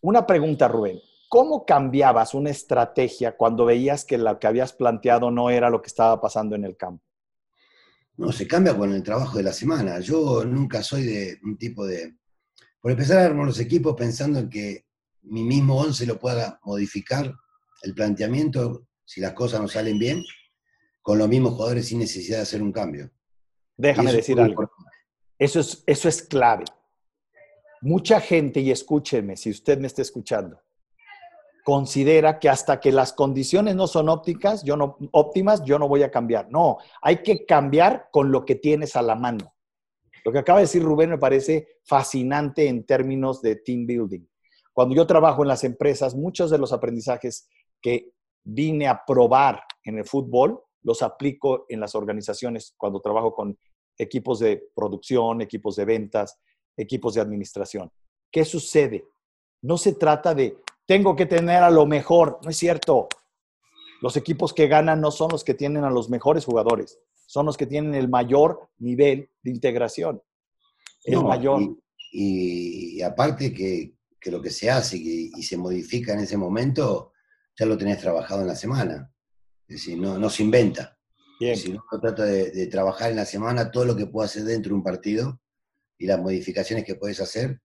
Una pregunta, Rubén. ¿Cómo cambiabas una estrategia cuando veías que lo que habías planteado no era lo que estaba pasando en el campo? No, se cambia con el trabajo de la semana. Yo nunca soy de un tipo de... Por empezar a armar los equipos pensando en que mi mismo 11 lo pueda modificar el planteamiento si las cosas no salen bien, con los mismos jugadores sin necesidad de hacer un cambio. Déjame decir algo. Eso es, eso es clave. Mucha gente, y escúcheme si usted me está escuchando, considera que hasta que las condiciones no son ópticas, yo no, óptimas, yo no voy a cambiar. No, hay que cambiar con lo que tienes a la mano. Lo que acaba de decir Rubén me parece fascinante en términos de team building. Cuando yo trabajo en las empresas, muchos de los aprendizajes que vine a probar en el fútbol, los aplico en las organizaciones cuando trabajo con equipos de producción, equipos de ventas, equipos de administración. ¿Qué sucede? No se trata de, tengo que tener a lo mejor, no es cierto. Los equipos que ganan no son los que tienen a los mejores jugadores, son los que tienen el mayor nivel de integración. El mayor. y aparte que, que lo que se hace y, se modifica en ese momento, ya lo tenés trabajado en la semana. Es decir, no, no se inventa. Si no, trata de, trabajar en la semana todo lo que puedo hacer dentro de un partido y las modificaciones que puedes hacer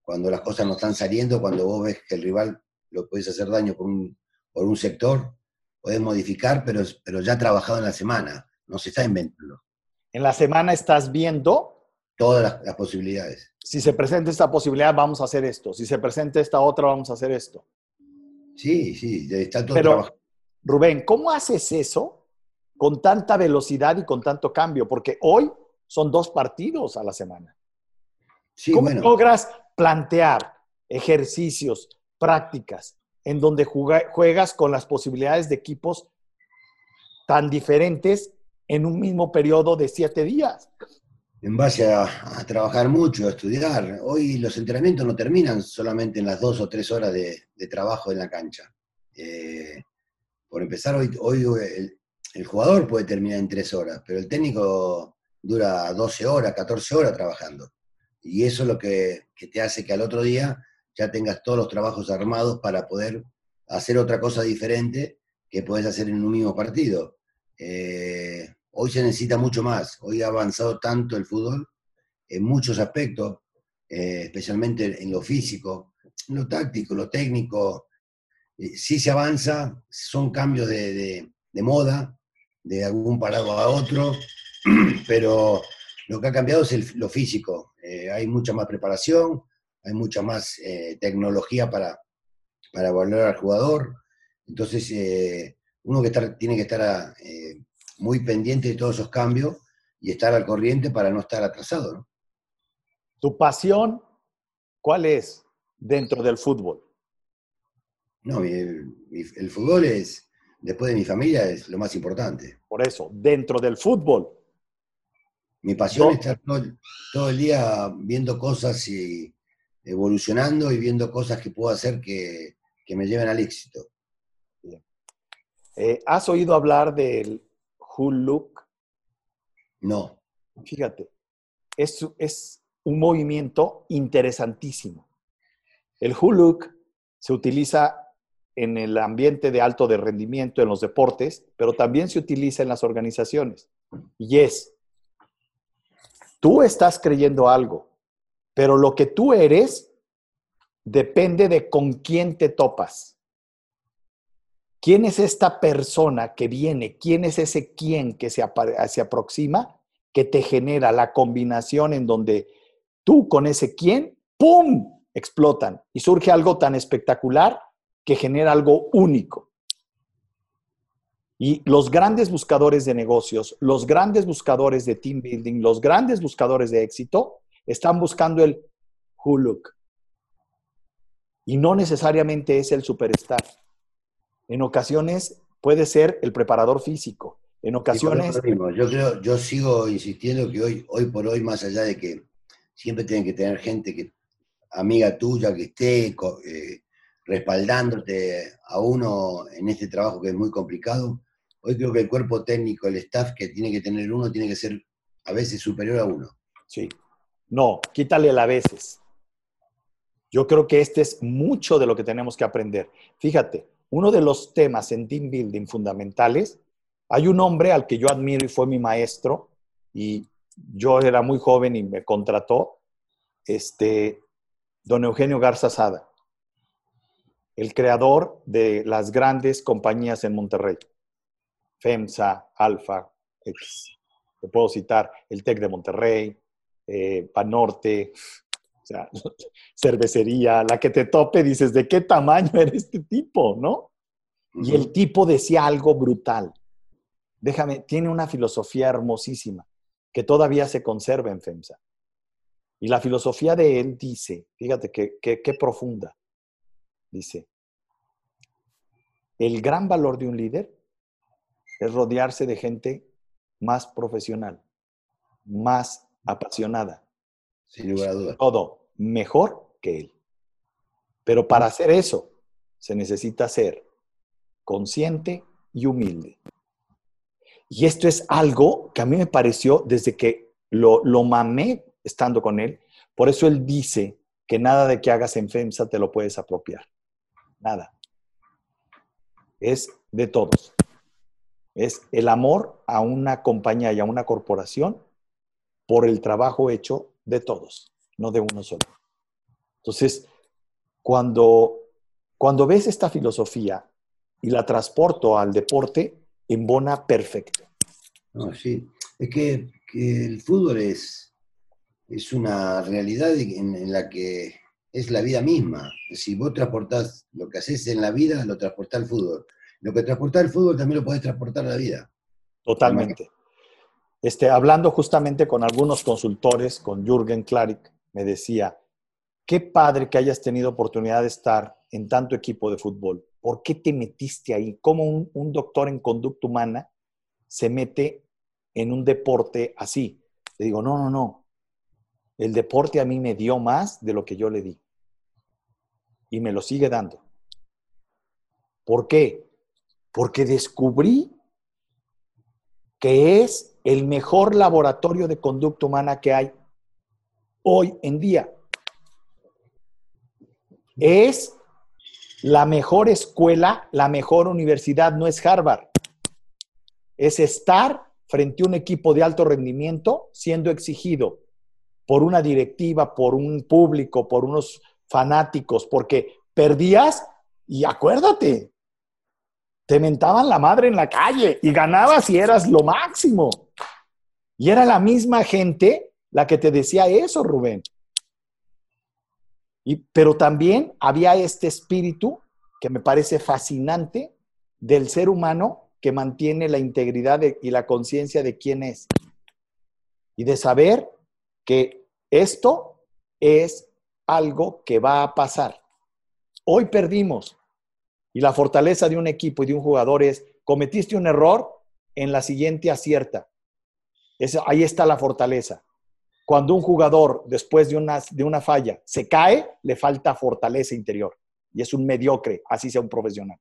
cuando las cosas no están saliendo, cuando vos ves que el rival lo puedes hacer daño por un, por un sector, podés modificar, pero, pero ya trabajado en la semana, no se está inventando. En la semana estás viendo todas las, posibilidades. Si se presenta esta posibilidad, vamos a hacer esto. Si se presenta esta otra, vamos a hacer esto. Sí, sí, está todo Pero, Rubén, ¿cómo haces eso con tanta velocidad y con tanto cambio? Porque hoy son dos partidos a la semana. Sí, ¿Cómo logras plantear ejercicios, prácticas, en donde juegas con las posibilidades de equipos tan diferentes en un mismo periodo de siete días? en base a, trabajar mucho, a estudiar. Hoy los entrenamientos no terminan solamente en las dos o tres horas de, trabajo en la cancha. Eh, por empezar, hoy, el, jugador puede terminar en tres horas, pero el técnico dura 12 horas, 14 horas trabajando. Y eso es lo que, te hace que al otro día ya tengas todos los trabajos armados para poder hacer otra cosa diferente que puedes hacer en un mismo partido. Eh, Hoy se necesita mucho más. Hoy ha avanzado tanto el fútbol en muchos aspectos, eh, especialmente en lo físico, en lo táctico, lo técnico. Eh, sí se avanza, son cambios de, moda, de algún parado a otro, pero lo que ha cambiado es lo físico. Eh, hay mucha más preparación, hay mucha más tecnología para, para valorar al jugador. Entonces, uno que tiene que estar muy pendiente de todos esos cambios y estar al corriente para no estar atrasado. ¿no? ¿Tu pasión cuál es dentro del fútbol? No, el fútbol es, después de mi familia, es lo más importante. Por eso, dentro del fútbol. Mi pasión es estar todo, el día viendo cosas y evolucionando y viendo cosas que puedo hacer que, me lleven al éxito. Eh, ¿Has oído hablar del Look? No. Fíjate, es, es un movimiento interesantísimo. El Look se utiliza en el ambiente de alto de rendimiento en los deportes, pero también se utiliza en las organizaciones. Y es, tú estás creyendo algo, pero lo que tú eres depende de con quién te topas. ¿Quién es esta persona que viene? ¿Quién es ese quién que se, se aproxima, que te genera la combinación en donde tú con ese quién, ¡pum!, explotan y surge algo tan espectacular que genera algo único. Y los grandes buscadores de negocios, los grandes buscadores de team building, los grandes buscadores de éxito, están buscando el who look. Y no necesariamente es el superstar. En ocasiones puede ser el preparador físico. En ocasiones... Yo creo, yo sigo insistiendo que hoy, hoy por hoy, más allá de que siempre tienen que tener gente que, amiga tuya, que esté, eh, respaldándote a uno en este trabajo que es muy complicado. Hoy creo que el cuerpo técnico, el staff que tiene que tener uno, tiene que ser a veces superior a uno. Sí. No, quítale la veces. Yo creo que este es mucho de lo que tenemos que aprender. Fíjate, uno de los temas en team building fundamentales, hay un hombre al que yo admiro y fue mi maestro, y yo era muy joven y me contrató, este, don Eugenio Garza Sada, el creador de las grandes compañías en Monterrey, FEMSA, Alfa, X. Te puedo citar el TEC de Monterrey, eh, Panorte, o sea, cervecería, la que te tope, dices, ¿de qué tamaño era este tipo, no? Y el tipo decía algo brutal. Déjame, tiene una filosofía hermosísima que todavía se conserva en FEMSA. Y la filosofía de él dice, fíjate qué profunda, dice, el gran valor de un líder es rodearse de gente más profesional, más apasionada. Sin lugar a dudas. Todo mejor que él. Pero para hacer eso se necesita ser consciente y humilde. Y esto es algo que a mí me pareció desde que lo, lo mamé estando con él. Por eso él dice que nada de que hagas en FEMSA te lo puedes apropiar. Nada. Es de todos. Es el amor a una compañía y a una corporación por el trabajo hecho de todos, no de uno solo. Entonces, cuando, cuando ves esta filosofía y la transporto al deporte, embona perfecto. No, sí, es que, el fútbol es, es una realidad en, en, la que es la vida misma. Si vos transportás lo que haces en la vida, lo transportás al fútbol. Lo que transporta el fútbol también lo puedes transportar a la vida. Totalmente. Este, hablando justamente con algunos consultores, con Jürgen Klarik, me decía, qué padre que hayas tenido oportunidad de estar en tanto equipo de fútbol. ¿Por qué te metiste ahí? ¿Cómo un, un doctor en conducta humana se mete en un deporte así? Le digo, no, no, no. El deporte a mí me dio más de lo que yo le di. Y me lo sigue dando. ¿Por qué? Porque descubrí que es el mejor laboratorio de conducta humana que hay hoy en día. Es la mejor escuela, la mejor universidad, no es Harvard. Es estar frente a un equipo de alto rendimiento siendo exigido por una directiva, por un público, por unos fanáticos, porque perdías y acuérdate, te mentaban la madre en la calle y ganabas y eras lo máximo. Y era la misma gente la que te decía eso, Rubén. Y, pero también había este espíritu que me parece fascinante del ser humano que mantiene la integridad y la conciencia de quién es. Y de saber que esto es algo que va a pasar. Hoy perdimos, y la fortaleza de un equipo y de un jugador es, cometiste un error, en la siguiente acierta. ahí está la fortaleza. Cuando un jugador, después de una, de una falla, se cae, le falta fortaleza interior. Y es un mediocre, así sea un profesional.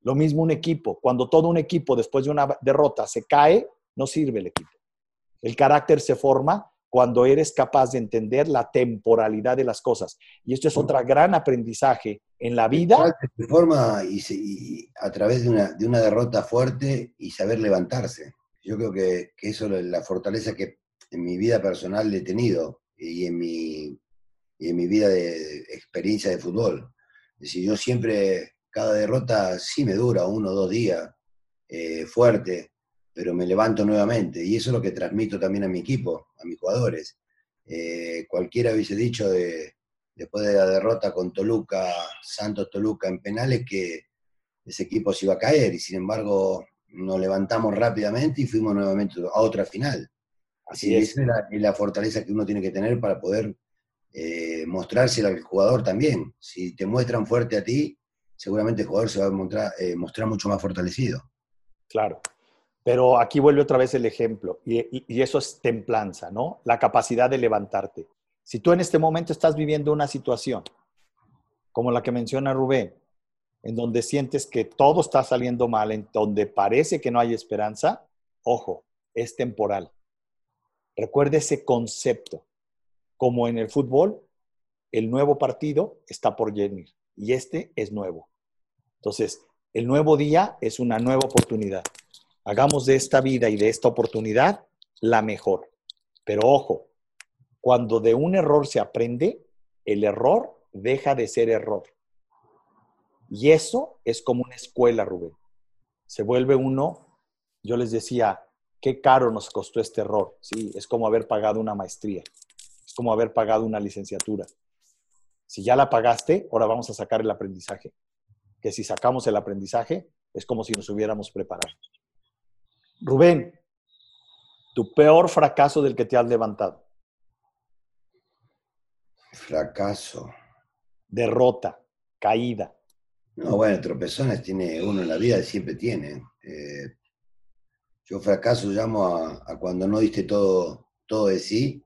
Lo mismo un equipo. Cuando todo un equipo, después de una derrota, se cae, no sirve el equipo. El carácter se forma cuando eres capaz de entender la temporalidad de las cosas. Y esto es otro gran aprendizaje en la vida. De forma y, a través de una, de una, derrota fuerte y saber levantarse. Yo creo que, que, eso es la fortaleza que en mi vida personal he tenido y en mi, y en mi vida de, experiencia de fútbol. Es decir, yo siempre, cada derrota sí me dura uno o dos días eh, fuerte, pero me levanto nuevamente. Y eso es lo que transmito también a mi equipo, a mis jugadores. Eh, cualquiera hubiese dicho de, después de la derrota con Toluca, Santos Toluca en penales, que ese equipo se iba a caer y sin embargo nos levantamos rápidamente y fuimos nuevamente a otra final. Así es. Esa es la, fortaleza que uno tiene que tener para poder eh, mostrársela al jugador también. Si te muestran fuerte a ti, seguramente el jugador se va a mostrar, eh, mostrar mucho más fortalecido. Claro. Pero aquí vuelve otra vez el ejemplo, y, eso es templanza, ¿no? La capacidad de levantarte. Si tú en este momento estás viviendo una situación como la que menciona Rubén, en donde sientes que todo está saliendo mal, en donde parece que no hay esperanza, ojo, es temporal. Recuerde ese concepto. Como en el fútbol, el nuevo partido está por venir y este es nuevo. Entonces, el nuevo día es una nueva oportunidad. Hagamos de esta vida y de esta oportunidad la mejor. Pero ojo, cuando de un error se aprende, el error deja de ser error. Y eso es como una escuela, Rubén. Se vuelve uno, yo les decía, qué caro nos costó este error. Sí, es como haber pagado una maestría, es como haber pagado una licenciatura. Si ya la pagaste, ahora vamos a sacar el aprendizaje. Que si sacamos el aprendizaje, es como si nos hubiéramos preparado. Rubén, tu peor fracaso del que te has levantado. Fracaso derrota, caída. No, bueno, tropezones tiene uno en la vida, siempre tiene. Eh, yo fracaso llamo a, cuando no diste todo, todo de sí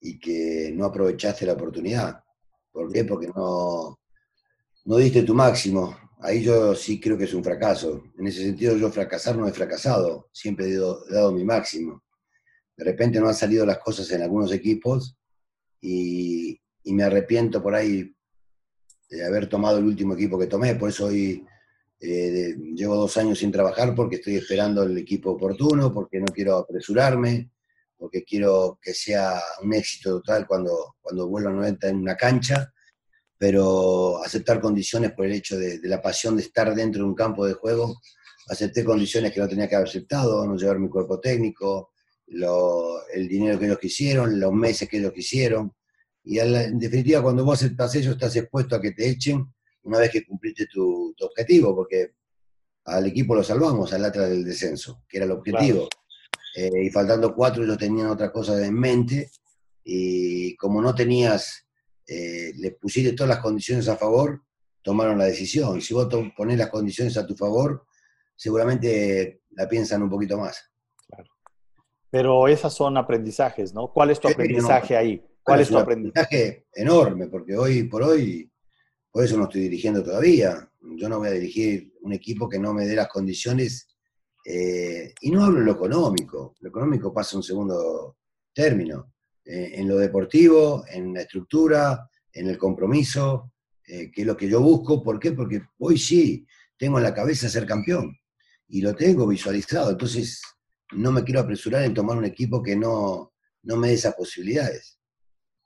y que no aprovechaste la oportunidad. ¿Por qué? Porque no, no diste tu máximo. Ahí yo sí creo que es un fracaso. En ese sentido, yo fracasar no he fracasado, siempre he dado, mi máximo. De repente no han salido las cosas en algunos equipos y, me arrepiento por ahí de haber tomado el último equipo que tomé, por eso hoy eh, llevo dos años sin trabajar porque estoy esperando el equipo oportuno, porque no quiero apresurarme, porque quiero que sea un éxito total cuando, cuando vuelva a en una cancha, pero aceptar condiciones por el hecho de, la pasión de estar dentro de un campo de juego, acepté condiciones que no tenía que haber aceptado, no llevar mi cuerpo técnico, el dinero que ellos quisieron, los meses que ellos quisieron, y en definitiva, cuando vos aceptas eso, estás expuesto a que te echen una vez que cumpliste tu, objetivo, porque al equipo lo salvamos al atrás del descenso, que era el objetivo. Eh, y faltando cuatro, ellos tenían otra cosa en mente, y como no tenías, eh, le pusiste todas las condiciones a favor, tomaron la decisión. Si vos pones las condiciones a tu favor, seguramente la piensan un poquito más. Claro. Pero esas son aprendizajes, ¿no? ¿Cuál es tu aprendizaje ahí? ¿Cuál es tu aprendizaje? Enorme, porque hoy por hoy, por eso no estoy dirigiendo todavía. Yo no voy a dirigir un equipo que no me dé las condiciones. Eh, y no hablo de lo económico. Lo económico pasa un segundo término. Eh, en lo deportivo, en la estructura, en el compromiso, eh, que es lo que yo busco. ¿Por qué? Porque hoy sí tengo en la cabeza ser campeón y lo tengo visualizado. Entonces, no me quiero apresurar en tomar un equipo que no, no me dé esas posibilidades.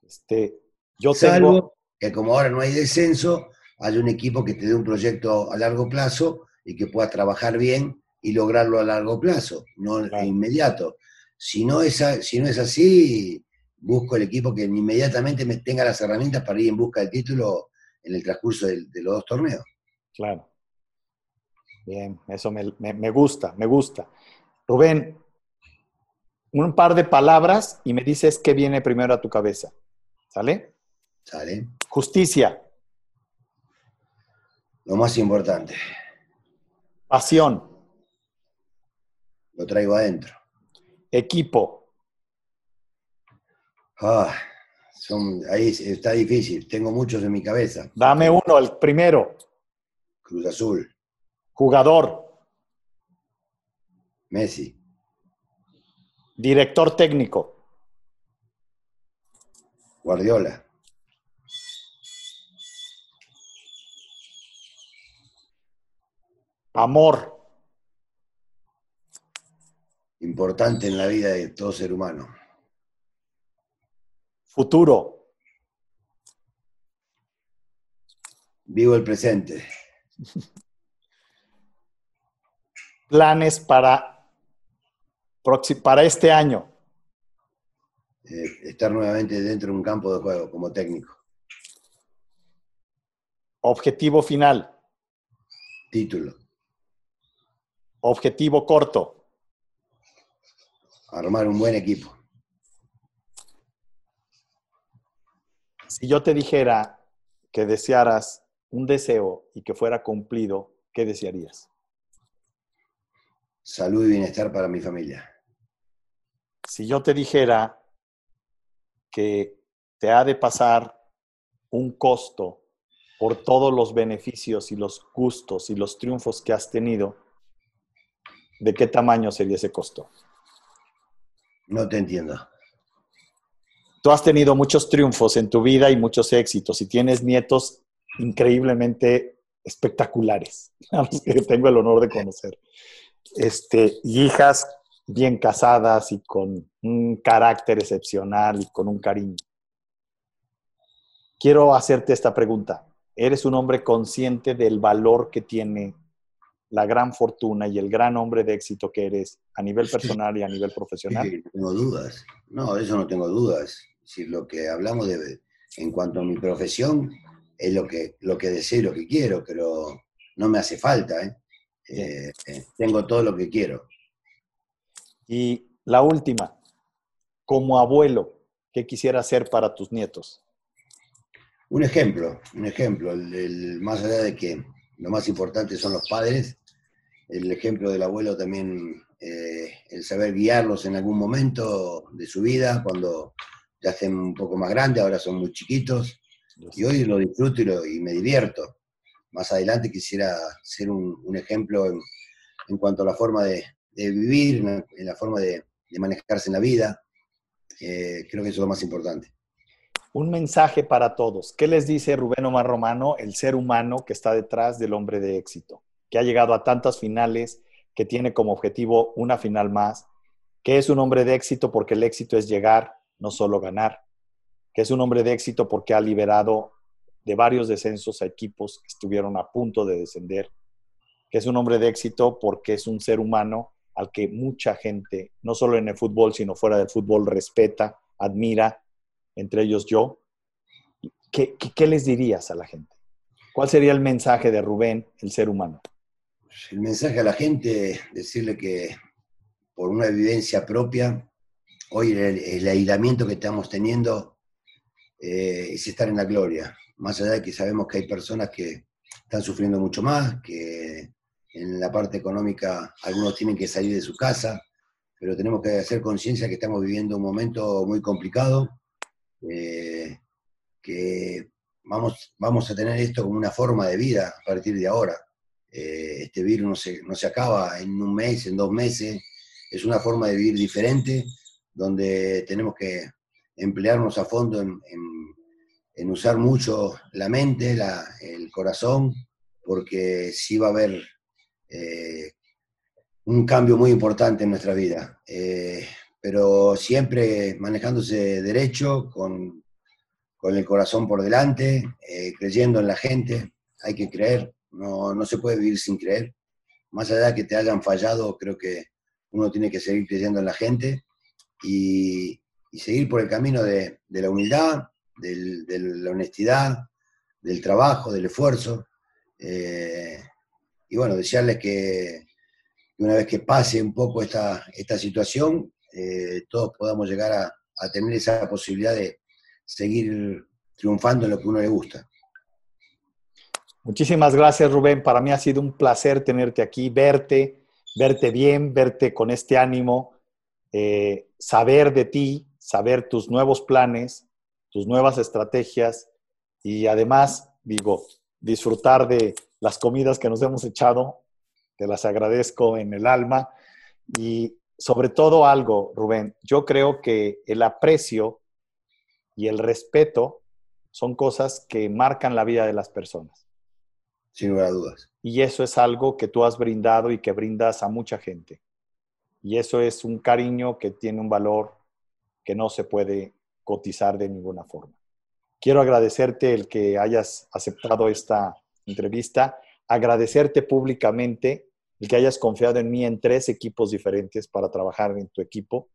Este, yo Salvo que como ahora no hay descenso, hay un equipo que te dé un proyecto a largo plazo y que pueda trabajar bien y lograrlo a largo plazo, no inmediato. Si no, es, si no es así, busco el equipo que inmediatamente me tenga las herramientas para ir en busca del título en el transcurso de, los dos torneos. Claro. Bien, eso me gusta, me gusta. Rubén, un par de palabras y me dices qué viene primero a tu cabeza. ¿Sale? Sale. Justicia. Lo más importante. Pasión. Lo traigo adentro. Equipo. Ah, ahí está difícil. Tengo muchos en mi cabeza. Dame uno, el primero. Cruz Azul. Jugador. Messi. Director técnico. Guardiola. Amor. Importante en la vida de todo ser humano. Futuro. Vivo el presente. Planes para, para este año. Eh, estar nuevamente dentro de un campo de juego como técnico. Objetivo final. Título. Objetivo corto. Armar un buen equipo. Si yo te dijera que desearas un deseo y que fuera cumplido, ¿qué desearías? Salud y bienestar para mi familia. Si yo te dijera que te ha de pasar un costo por todos los beneficios y los gustos y los triunfos que has tenido, ¿de qué tamaño sería ese costo? No te entiendo. Tú has tenido muchos triunfos en tu vida y muchos éxitos y tienes nietos increíblemente espectaculares, a los que tengo el honor de conocer. Este, y hijas bien casadas y con un carácter excepcional y con un cariño. Quiero hacerte esta pregunta. ¿Eres un hombre consciente del valor que tiene la gran fortuna y el gran hombre de éxito que eres a nivel personal y a nivel profesional? Sí, tengo dudas. No, eso no tengo dudas. Si lo que hablamos de, en cuanto a mi profesión es lo que, lo que deseo y lo que quiero, pero no me hace falta. ¿eh? Eh, eh, tengo todo lo que quiero. Y la última, como abuelo, ¿qué quisiera hacer para tus nietos? Un ejemplo, un ejemplo, el, más allá de que lo más importante son los padres, el ejemplo del abuelo también, eh, el saber guiarlos en algún momento de su vida, cuando ya estén un poco más grandes, ahora son muy chiquitos, y hoy lo disfruto y, me divierto. Más adelante quisiera ser un, ejemplo en, cuanto a la forma de, vivir, en la, forma de, manejarse en la vida. Eh, creo que eso es lo más importante un mensaje para todos. ¿Qué les dice Rubén Omar Romano, el ser humano que está detrás del hombre de éxito, que ha llegado a tantas finales, que tiene como objetivo una final más, que es un hombre de éxito porque el éxito es llegar, no solo ganar, que es un hombre de éxito porque ha liberado de varios descensos a equipos que estuvieron a punto de descender, que es un hombre de éxito porque es un ser humano al que mucha gente, no solo en el fútbol, sino fuera del fútbol, respeta, admira entre ellos yo, ¿qué, les dirías a la gente? ¿Cuál sería el mensaje de Rubén, el ser humano? El mensaje a la gente, decirle que por una vivencia propia, hoy el, aislamiento que estamos teniendo eh, es estar en la gloria. Más allá de que sabemos que hay personas que están sufriendo mucho más, que en la parte económica algunos tienen que salir de su casa, pero tenemos que hacer conciencia que estamos viviendo un momento muy complicado eh, que vamos, vamos a tener esto como una forma de vida a partir de ahora. Eh, este virus no se, no se acaba en un mes, en dos meses, es una forma de vivir diferente, donde tenemos que emplearnos a fondo en, en, usar mucho la mente, el corazón, porque sí va a haber eh, un cambio muy importante en nuestra vida pero siempre manejándose derecho, con, el corazón por delante, eh, creyendo en la gente. Hay que creer, no, se puede vivir sin creer. Más allá de que te hayan fallado, creo que uno tiene que seguir creyendo en la gente y, seguir por el camino de, la humildad, de la honestidad, del trabajo, del esfuerzo. Eh, y bueno, desearles que, una vez que pase un poco esta, esta situación, eh, todos podamos llegar a, tener esa posibilidad de seguir triunfando en lo que uno le gusta. Muchísimas gracias, Rubén. Para mí ha sido un placer tenerte aquí, verte, verte bien, verte con este ánimo, eh, saber de ti, saber tus nuevos planes, tus nuevas estrategias y además, digo, disfrutar de las comidas que nos hemos echado. Te las agradezco en el alma y sobre todo algo, Rubén, yo creo que el aprecio y el respeto son cosas que marcan la vida de las personas. Sin lugar a dudas. Y eso es algo que tú has brindado y que brindas a mucha gente. Y eso es un cariño que tiene un valor que no se puede cotizar de ninguna forma. Quiero agradecerte el que hayas aceptado esta entrevista, agradecerte públicamente el que hayas confiado en mí en tres equipos diferentes para trabajar en tu equipo,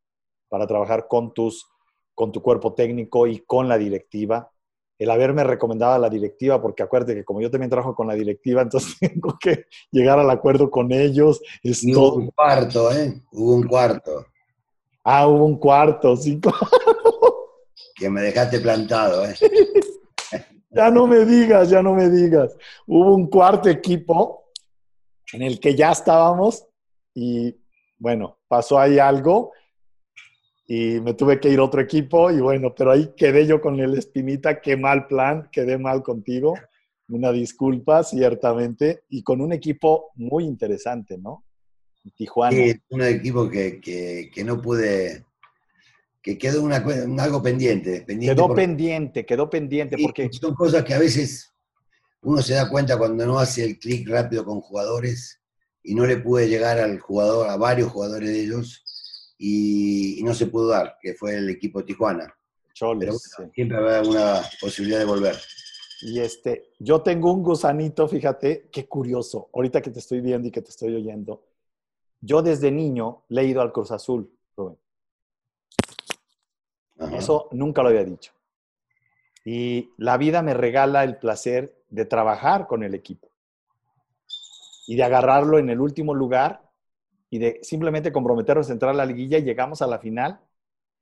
para trabajar con, tus, con tu cuerpo técnico y con la directiva. El haberme recomendado a la directiva, porque acuérdate que como yo también trabajo con la directiva, entonces tengo que llegar al acuerdo con ellos. Es Hubo un cuarto, ¿eh? Hubo un cuarto. Ah, hubo un cuarto, sí. que me dejaste plantado, ¿eh? ya no me digas, ya no me digas. Hubo un cuarto equipo en el que ya estábamos y bueno, pasó ahí algo y me tuve que ir a otro equipo y bueno, pero ahí quedé yo con el espinita, qué mal plan, quedé mal contigo. Una disculpa, ciertamente, y con un equipo muy interesante, ¿no? Tijuana. Sí, un equipo que, que, no pude, que quedó una, algo pendiente. pendiente quedó pendiente, quedó pendiente, porque... Son cosas que a veces uno se da cuenta cuando no hace el clic rápido con jugadores y no le pude llegar al jugador, a varios jugadores de ellos, y, no se pudo dar, que fue el equipo Tijuana. Pero siempre habrá una posibilidad de volver. Y este, yo tengo un gusanito, fíjate, qué curioso, ahorita que te estoy viendo y que te estoy oyendo. Yo desde niño le he ido al Cruz Azul, Rubén. Eso nunca lo había dicho. Y la vida me regala el placer de trabajar con el equipo y de agarrarlo en el último lugar y de simplemente comprometernos a entrar a la liguilla llegamos a la final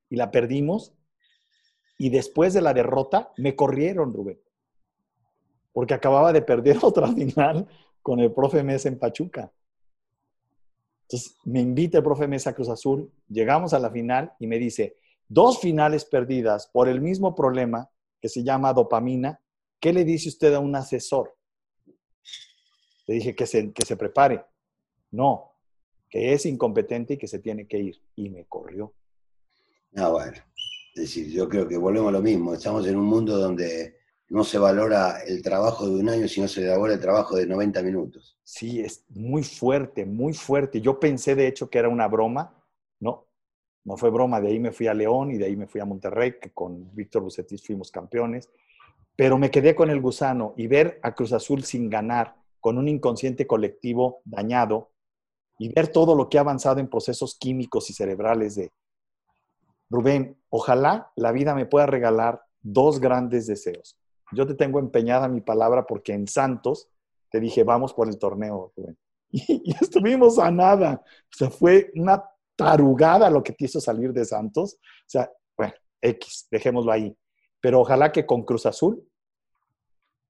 y la perdimos. Y después de la derrota me corrieron, Rubén porque acababa de perder otra final con el profe Mesa en Pachuca. Entonces me invita el profe Mesa a Cruz Azul, llegamos a la final y me dice, dos finales perdidas por el mismo problema que se llama dopamina, ¿qué le dice usted a un asesor? Le dije que se, que se prepare. No, que es incompetente y que se tiene que ir. Y me corrió. Ah, bueno. Es decir, yo creo que volvemos a lo mismo. Estamos en un mundo donde no se valora el trabajo de un año, sino se valora el trabajo de 90 minutos. Sí, es muy fuerte, muy fuerte. Yo pensé de hecho que era una broma, no, no fue broma. De ahí me fui a León y de ahí me fui a Monterrey, que con Víctor Bucetis fuimos campeones. Pero me quedé con el gusano y ver a Cruz Azul sin ganar, con un inconsciente colectivo dañado y ver todo lo que ha avanzado en procesos químicos y cerebrales de Rubén, ojalá la vida me pueda regalar dos grandes deseos yo te tengo empeñada mi palabra porque en Santos te dije, vamos por el torneo, Y, estuvimos a nada. O sea, fue una tarugada lo que te hizo salir de Santos. O sea, bueno, X, dejémoslo ahí. Pero ojalá que con Cruz Azul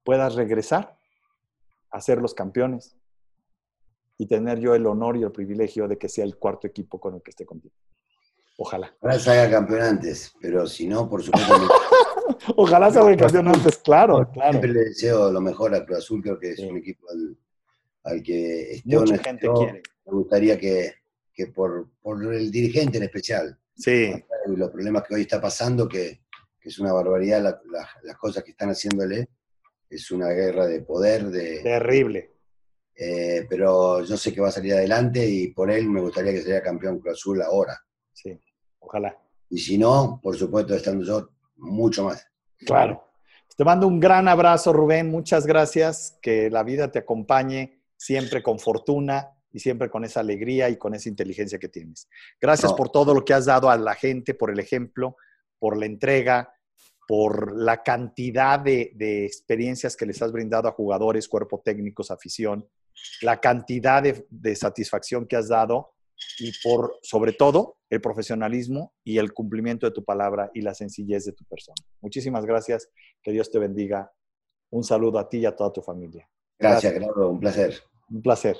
puedas regresar a ser los campeones y tener yo el honor y el privilegio de que sea el cuarto equipo con el que esté contigo. Ojalá. Ojalá salga campeón antes, pero si no, por supuesto. Ojalá salga campeón antes, claro, claro. Siempre le deseo lo mejor a Cruz Azul, creo que es un equipo al, que Mucha gente quiere. Me gustaría que, por, el dirigente en especial, sí. los problemas que hoy está pasando, que, es una barbaridad las cosas que están haciéndole, es una guerra de poder. De, Terrible. Eh, pero yo sé que va a salir adelante y por él me gustaría que sería campeón Cruz Azul ahora. Sí. Ojalá. Y si no, por supuesto, estando yo, mucho más. Claro. Te mando un gran abrazo, Rubén. Muchas gracias. Que la vida te acompañe siempre con fortuna y siempre con esa alegría y con esa inteligencia que tienes. Gracias por todo lo que has dado a la gente, por el ejemplo, por la entrega, por la cantidad de, experiencias que les has brindado a jugadores, cuerpo técnicos, afición, la cantidad de satisfacción que has dado y por, sobre todo, el profesionalismo y el cumplimiento de tu palabra y la sencillez de tu persona. Muchísimas gracias. Que Dios te bendiga. Un saludo a ti y a toda tu familia. Gracias, gracias. un placer. Un placer.